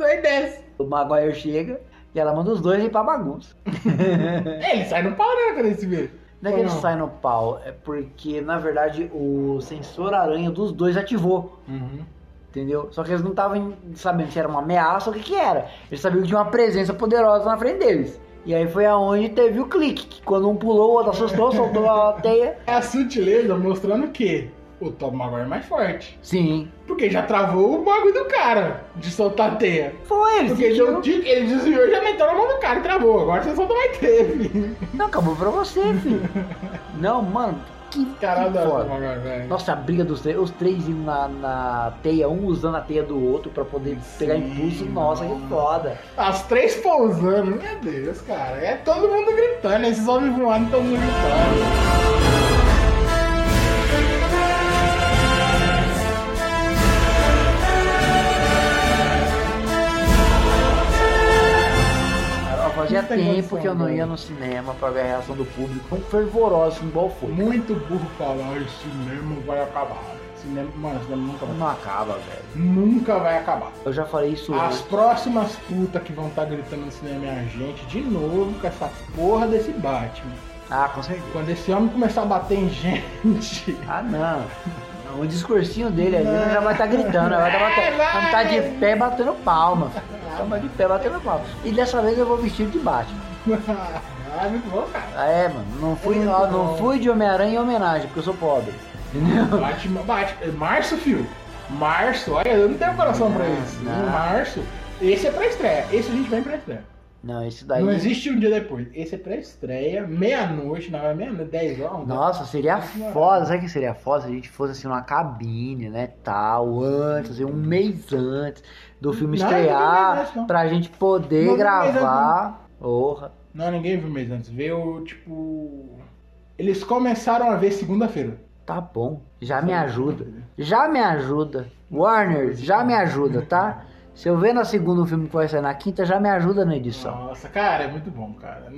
Aí desce. O Maguire chega e ela manda os dois ir pra bagunça. Ele sai no pau, né, quando ele se vê. Não é que ele Não. sai no pau, é porque, na verdade, o sensor aranha dos dois ativou. Uhum. Entendeu? Só que eles não estavam sabendo se era uma ameaça ou o que, que era. Eles sabiam que tinha uma presença poderosa na frente deles. E aí foi aonde teve o clique, que quando um pulou, o outro assustou, soltou a teia. É a sutileza mostrando que o Tom Maguire é mais forte. Sim. Porque já travou o bagulho do cara de soltar a teia. Foi, ele Porque sentiu. ele, desviou e já meteu na mão do cara e travou. Agora você solta mais teve. Não, acabou pra você, filho. não, mano, que, Caralho, que foda. Maguire. Nossa, a briga dos três, os três indo na, na teia, um usando a teia do outro pra poder pegar Sim, impulso. Nossa, que foda. As três pousando, meu Deus, cara. É todo mundo gritando, esses homens voando, todo mundo gritando. Fazia tempo condição, que eu não velho. ia no cinema pra ver a reação do público tão fervorosa assim, igual foi. Muito burro falar, esse cinema vai acabar. Cinema, mano, cinema nunca vai Não acaba, velho. Nunca vai acabar. Eu já falei isso As hoje. próximas putas que vão estar gritando no cinema é a gente de novo com essa porra desse Batman. Ah, com certeza. Quando esse homem começar a bater em gente. Ah, não. Não, O discursinho dele ali já vai estar gritando, vai estar batendo. Vai, Vai estar de pé batendo palma. Tava de pé batendo palma. E dessa vez eu vou vestido de Batman. ah, muito bom, cara. Ah, É, mano. Não fui, ó, não bom. fui de Homem-Aranha em homenagem, porque eu sou pobre. Entendeu? Batman, Batman. Março, filho. Março, olha, eu não tenho coração pra Não, isso. não. Março. Esse é pra estreia. Esse a gente vem pra estreia. Não, esse daí. Não existe um dia depois. Esse é pra estreia, meia-noite, não é meia-noite, 10 horas. Nossa, seria foda. Sabe o que seria foda se a gente fosse assim numa cabine, né? Tal, antes, assim, um mês antes do filme Não, estrear, antes, não. pra gente poder Não gravar. Porra. Não, ninguém viu mês antes. Veio, tipo. Eles começaram a ver segunda-feira. Tá bom, já me ajuda. Já me ajuda. Warner, já me ajuda, tá? Se eu ver na segunda o filme que vai sair na quinta, já me ajuda na edição. Nossa, cara, é muito bom, cara.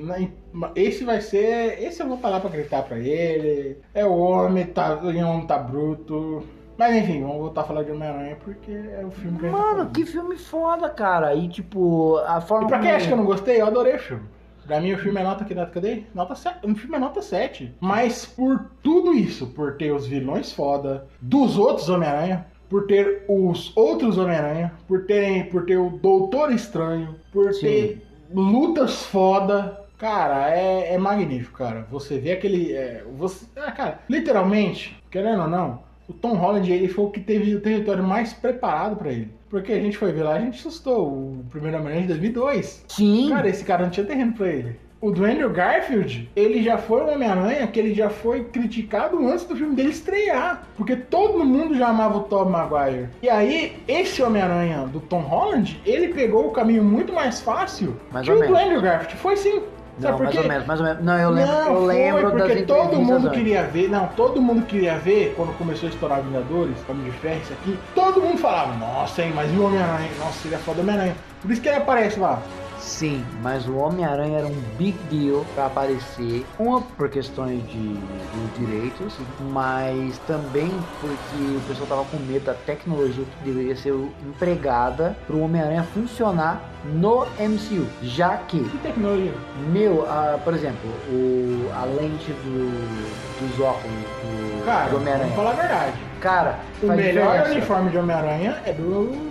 Esse vai ser. Esse eu vou lá pra gritar pra ele. É o homem, tá, o homem tá bruto. Mas enfim, vamos voltar a falar de Homem-Aranha porque é o filme que a gente tá Mano, falando. que filme foda, cara. E tipo, a forma E pra quem acha que eu não gostei, eu adorei o filme. Pra mim o filme é nota que nota que eu dei? Nota 7. O filme é nota 7. Mas por tudo isso, por ter os vilões foda, dos outros Homem-Aranha, por ter os outros Homem-Aranha, por terem, por ter o Doutor Estranho, por Sim. ter lutas foda. Cara, é, é magnífico, cara. Você vê aquele. é, você, ah, cara, literalmente, querendo ou não, o Tom Holland ele foi o que teve o território mais preparado pra ele. Porque a gente foi ver lá, a gente assustou. O primeiro Homem-Aranha de 2002. Sim. Cara, esse cara não tinha terreno pra ele. O do Andrew Garfield, ele já foi um Homem-Aranha que ele já foi criticado antes do filme dele estrear. Porque todo mundo já amava o Tobey Maguire. E aí, esse Homem-Aranha do Tom Holland, ele pegou o caminho muito mais fácil Mais que o do menos. Andrew Garfield. Foi sim. Não, Sabe mais ou menos, mais ou menos. Não, eu lembro, Não, eu lembro foi porque todo mundo queria ver, não, todo mundo queria ver quando começou a estourar Vingadores, Homem de Ferro, isso aqui. Todo mundo falava, nossa, hein, mas e o Homem-Aranha? Nossa, ele é foda do Homem-Aranha. Por isso que ele aparece lá. Sim, mas o Homem-Aranha era um big deal pra aparecer. Uma por questões de, de direitos, mas também porque o pessoal tava com medo da tecnologia que deveria ser empregada pro Homem-Aranha funcionar no MCU. Já que, Que tecnologia? meu, ah, por exemplo, o, a lente do, dos óculos do, Cara, do Homem-Aranha. falar a verdade. Cara, O melhor diferença. uniforme de Homem-Aranha é do,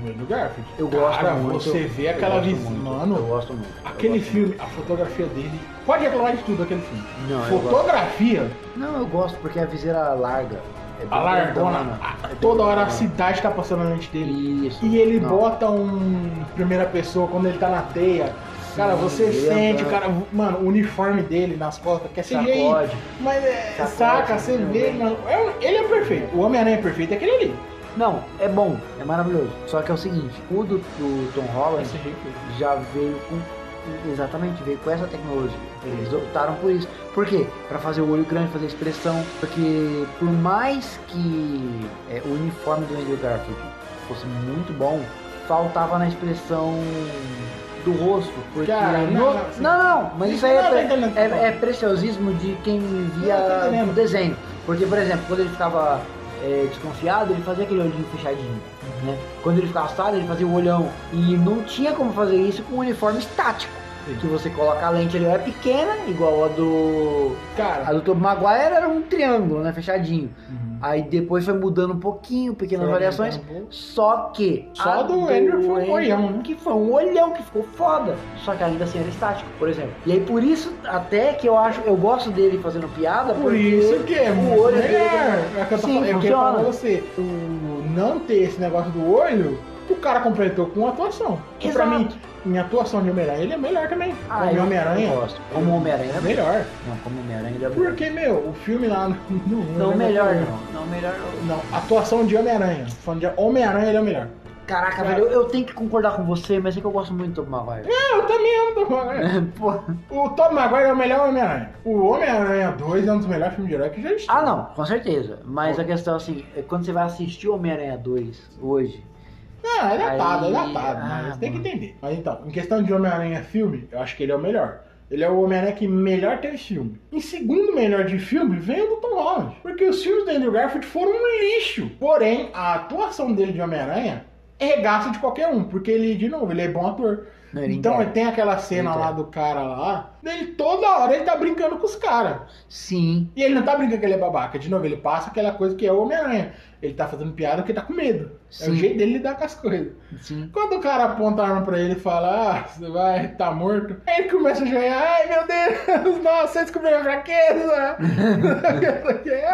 do Garfield. Eu gosto Cara, muito. você vê eu aquela visão, muito, mano. Eu gosto muito. eu Aquele gosto filme, a fotografia dele. Pode reclamar de tudo aquele filme. Não, eu fotografia, Não, eu gosto porque a viseira larga. É a largona, É toda hora a cidade tá passando na mente dele. Isso. E ele Não. bota um primeira pessoa quando ele tá na teia. Cara, você sente, anda- cara, mano, o uniforme dele nas costas, que é CGI. Sacode. Mas é, Sacode, saca, você vê, mano. é ele é perfeito. O Homem-Aranha é perfeito é aquele ali. Não, é bom, é maravilhoso. Só que é o seguinte, o do, do Tom Holland jeito. já veio com. Exatamente, veio com essa tecnologia. Eles optaram por isso. Por quê? Pra fazer o olho grande, fazer expressão. Porque por mais que é, o uniforme do Andrew Garfield fosse muito bom, faltava na expressão do rosto. Porque Cara, não, no- não, não, sim. não, mas Isso aí é, não, pre- tá entendendo, tá é, é preciosismo de quem via Não, tá o desenho. Porque, por exemplo, quando ele ficava é, desconfiado, ele fazia aquele olhinho fechadinho. Né? Quando ele ficava assustado, ele fazia o olhão. E não tinha como fazer isso com um uniforme estático. Que você coloca a lente ali, é pequena, igual a do. Cara. A do Tobey Maguire era um triângulo, né? Fechadinho. Aí depois foi mudando um pouquinho, pequenas Foi variações. um. Só que. Só a do Andrew foi um olhão, né? Que foi um olhão que ficou foda. Só que ainda assim era estático, por exemplo. E aí por isso, até que eu acho, eu gosto dele fazendo piada, Por isso que é o olho dele. É que Sim, é que eu pra você. O não ter esse negócio do olho, o cara completou com atuação. E pra mim, em atuação de Homem-Aranha, ele é melhor também. Ah, Como Homem-Aranha. eu gosto. Como Homem-Aranha é Melhor. Não, como Homem-Aranha ele é melhor. Porque, meu, o filme lá no. no- Não, no- melhor não. Não, melhor não. Não, atuação de Homem-Aranha. Falando de Homem-Aranha, ele é o melhor. Caraca, Cara. velho, eu, eu tenho que concordar com você, mas é que eu gosto muito do Tobey Maguire. É, eu também amo o Tom Maguire. Pô. O Tom Maguire é o melhor Homem-Aranha. O Homem-Aranha 2 é um dos melhores filmes de herói que já existiu. Ah, não, com certeza. Mas a questão assim, é quando você vai assistir o Homem-Aranha 2 hoje. Não, é datado, Aí- é datado, Ah, mas tem que mano. entender. Mas então, em questão de Homem-Aranha filme, eu acho que ele é o melhor. Ele é o Homem-Aranha que melhor teve filme. Em segundo melhor de filme, vem o do Tom Holland. Porque os filmes do Andrew Garfield foram um lixo. Porém, a atuação dele de Homem-Aranha é regaço de qualquer um. Porque ele, de novo, ele é bom ator. Ele então, ele tem aquela cena Ele lá do cara lá, dele toda hora ele tá brincando com os caras. Sim. E ele não tá brincando que ele é babaca. De novo, ele passa aquela coisa que é o Homem-Aranha. Ele tá fazendo piada porque tá com medo. É Sim. o jeito dele lidar com as coisas. Sim. Quando o cara aponta a arma pra ele e fala, ah, você vai tá morto, aí ele começa a jogar, ai meu Deus, nossa, você descobriu a fraqueza.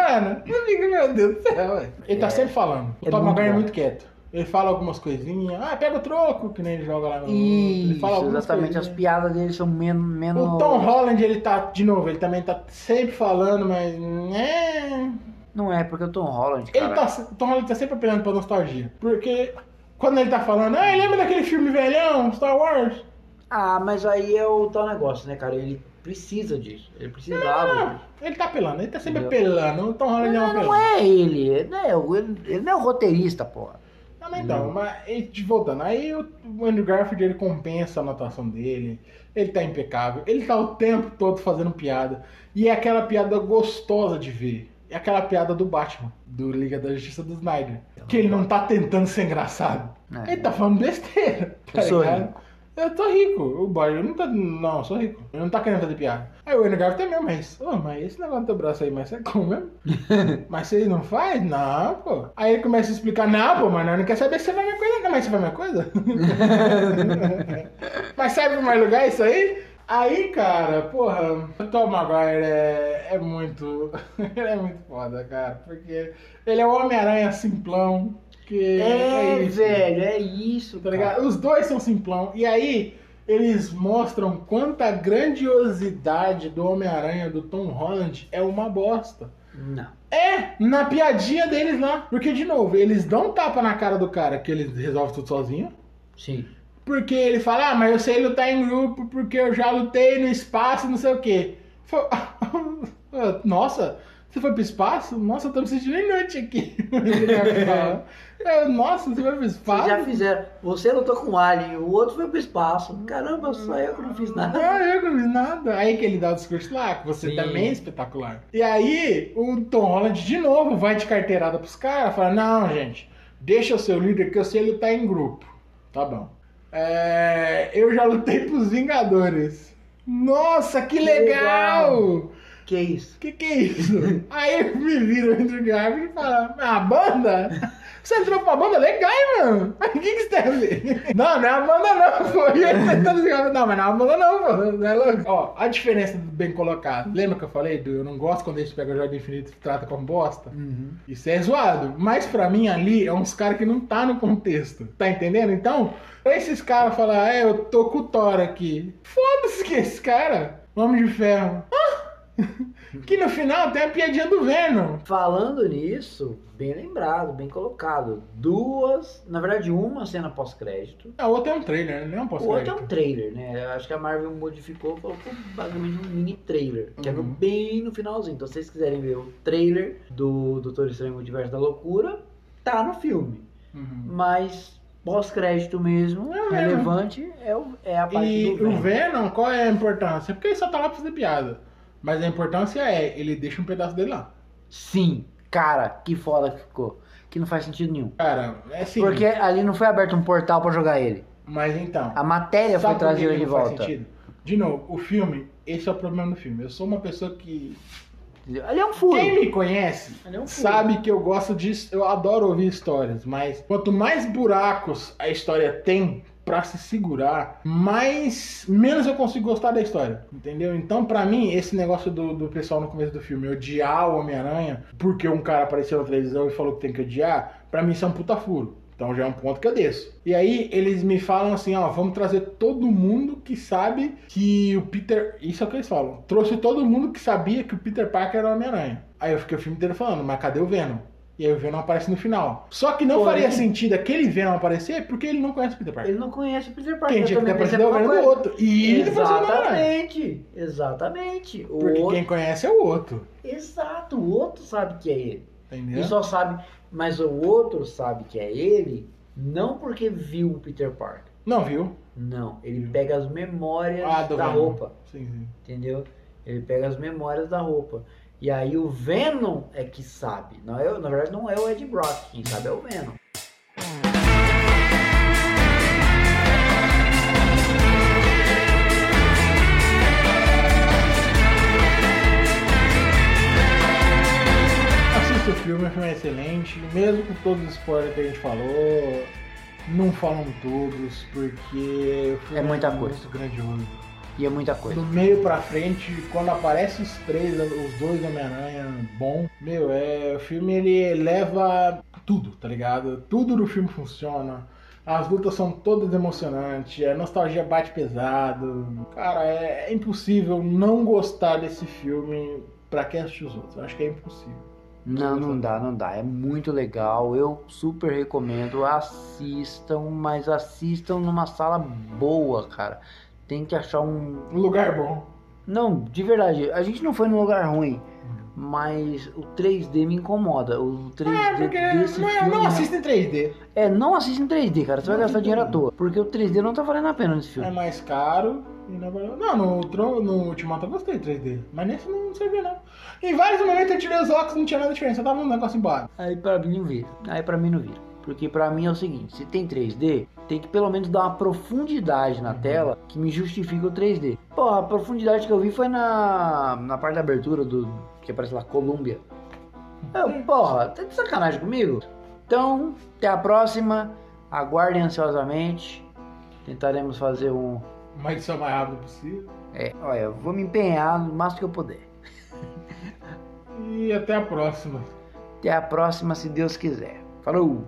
Ana, não fica, meu Deus do céu. Ele tá É. sempre falando. O É Tom é muito quieto. Ele fala algumas coisinhas, ah, pega o troco, que nem ele joga lá no. ele Isso, fala algumas exatamente. As piadas dele são menos. menos... O Tom Holland, ele tá, de novo, ele também tá sempre falando, mas. né, Não é, porque o Tom Holland, cara. Ele tá, o Tom Holland tá sempre apelando pra nostalgia. Porque quando ele tá falando, ah, lembra daquele filme velhão, Star Wars? Ah, mas aí é o tal negócio, né, cara? Ele precisa disso. Ele precisava Não, disso. ele tá apelando, ele tá sempre Entendeu? apelando. O Tom Holland é um Não, não apelão. é ele. Ele não é, ele, ele não é o roteirista, porra. Não, mas então, mas voltando, aí o Andrew Garfield ele compensa a anotação dele, ele tá impecável, ele tá o tempo todo fazendo piada, e é aquela piada gostosa de ver. É aquela piada do Batman, do Liga da Justiça do Snyder. Que ele não tá tentando ser engraçado. É. Ele tá falando besteira. Tá Eu sou rico. Eu tô rico. O Batman não tá. Não, eu sou rico. Ele não tá querendo fazer piada. Aí o é mesmo, mas. Ô, mas esse negócio do teu braço aí, mas você é como mesmo? Mas você não faz? Não, pô. Aí ele começa a explicar, não, pô, mas não quer saber se você vai minha coisa. Não, mas você vai minha coisa? mas serve pra mais lugar isso aí? Aí, cara, porra, o Tom Maguire é, é muito. ele é muito foda, cara. Porque ele é o Homem-Aranha simplão. Que É, isso. velho, é isso, Tá ligado? Os dois são simplão. E aí, eles mostram quanta grandiosidade do Homem-Aranha do Tom Holland é uma bosta. Não. É, na piadinha deles lá. Porque, de novo, eles dão um tapa na cara do cara que eles resolvem tudo sozinho. Sim. Porque ele fala, ah, mas eu sei lutar em grupo porque eu já lutei no espaço, não sei o quê. Nossa, você foi pro espaço? Nossa, eu tô me sentindo inútil aqui. Fala. Eu, Nossa, você foi pro espaço? Vocês já fizeram. Você lutou com o Alien, o outro foi pro espaço. Caramba, só eu que não fiz nada. Ah, eu não fiz nada. Aí que ele dá o discurso lá, que você Sim. também é espetacular. E aí, o Tom Holland de novo vai de carteirada pros caras, fala, não, gente, deixa o seu líder que eu sei lutar em grupo. Tá bom. É, eu já lutei pros Vingadores. Nossa, que legal! Que isso? Que que é isso? Aí me vira o Andrew Garfield e fala, a banda? Você entrou pra banda? Legal, hein, mano? Mas o que, que você tem a ver? Não, não é a banda não, pô. E jogar, Não, mas não é a banda não, pô. Não é louco. Ó, a diferença do bem colocado. Lembra que eu falei do eu não gosto quando a gente pega o Jordan Infinito e trata como bosta? Isso é zoado. Mas pra mim ali é uns caras que não tá no contexto. Tá entendendo? Então, pra esses caras falar, é, eu tô com o Thor aqui. Foda-se que esse cara. Homem de ferro. Ah! Que no final tem a piadinha do Venom. Falando nisso, bem lembrado, bem colocado. Duas, na verdade, uma cena pós-crédito. A outra é um trailer, né? Não é um O pós-crédito. é um trailer, né? Acho que a Marvel modificou, colocou basicamente um mini trailer, que é Uhum. bem no finalzinho. Então, se vocês quiserem ver o trailer do Doutor Estranho Multiverso da Loucura, tá no filme. Uhum. Mas pós-crédito mesmo, É o relevante, é, o- é a parte E do o Venom. Venom, qual é a importância? Porque ele só tá lá pra fazer piada. Mas a importância é, ele deixa um pedaço dele lá. Sim, cara, que foda que ficou. Que não faz sentido nenhum. Cara, é assim. Porque ali não foi aberto um portal pra jogar ele. Mas então. A matéria foi trazida de não faz volta. sentido? De novo, o filme, esse é o problema do filme. Eu sou uma pessoa que. Ele é um furo. Quem me conhece é um sabe que eu gosto de. Eu adoro ouvir histórias, mas quanto mais buracos a história tem pra se segurar, mais. menos eu consigo gostar da história. Entendeu? Então, pra mim, esse negócio do, do pessoal no começo do filme odiar o Homem-Aranha porque um cara apareceu na televisão e falou que tem que odiar, pra mim isso é um puta furo. Então já é um ponto que eu desço. E aí eles me falam assim, ó, vamos trazer todo mundo que sabe que o Peter. Isso é o que eles falam. Trouxe todo mundo que sabia que o Peter Parker era o Homem-Aranha. Aí eu fiquei o filme inteiro falando, mas cadê o Venom? E aí o Venom aparece no final. Só que não Porém- faria sentido aquele Venom aparecer porque ele não conhece o Peter Parker. Ele não conhece o Peter Parker. Quem tinha que ter também pensei aparecido é o Venom do outro. E ele depois o Homem-Aranha. Exatamente. Exatamente. O Porque outro... quem conhece é o outro. Exato, o outro sabe que é ele. Entendeu? E só sabe, mas o outro sabe que é ele, não porque viu o Peter Parker. Não, viu? Não, ele pega as memórias Ah, da Venom. roupa, Sim, sim. entendeu? Ele pega as memórias da roupa. E aí o Venom é que sabe. Não é, na verdade não é o Ed Brock, quem sabe é o Venom. Assista o filme, o filme é excelente, mesmo com todos os spoilers que a gente falou. Não falam todos, porque o filme É muita muito coisa. grandioso. E é muita coisa. Do meio pra frente, quando aparecem os três, os dois Homem-Aranha bom, meu, é, o filme ele leva tudo, tá ligado? Tudo do filme funciona. As lutas são todas emocionantes, a nostalgia bate pesado. Cara, é, é impossível não gostar desse filme pra quem assistir os outros. Eu acho que é impossível. Não, não dá, não dá. É muito legal. Eu super recomendo. Assistam, mas assistam numa sala boa, cara. Tem que achar um. Um lugar bom. Não, de verdade. A gente não foi num lugar ruim. Mas o 3D me incomoda. O 3D É, porque desse não, filme. não assista em 3D. É, não assista em 3D, cara. Você vai gastar dinheiro à toa. Porque o 3D não tá valendo a pena nesse É filme. mais caro e não Não, no, no Ultimato eu gostei de 3D. Mas nesse não serviu, não. Em vários momentos eu tirei os óculos não tinha nada diferente. Só tava um negócio embora. Aí pra mim não vira. Aí pra mim não vira. Porque pra mim é o seguinte, se tem 3D, tem que pelo menos dar uma profundidade na tela que me justifique o 3D. Pô, a profundidade que eu vi foi na, na parte da abertura do. que aparece lá, Columbia. Eu, porra, tá de sacanagem comigo? Então, até a próxima. Aguardem ansiosamente. Tentaremos fazer um. Uma edição mais rápida possível. É, olha, eu vou me empenhar no máximo que eu puder. E até a próxima. Até a próxima, se Deus quiser. Falou!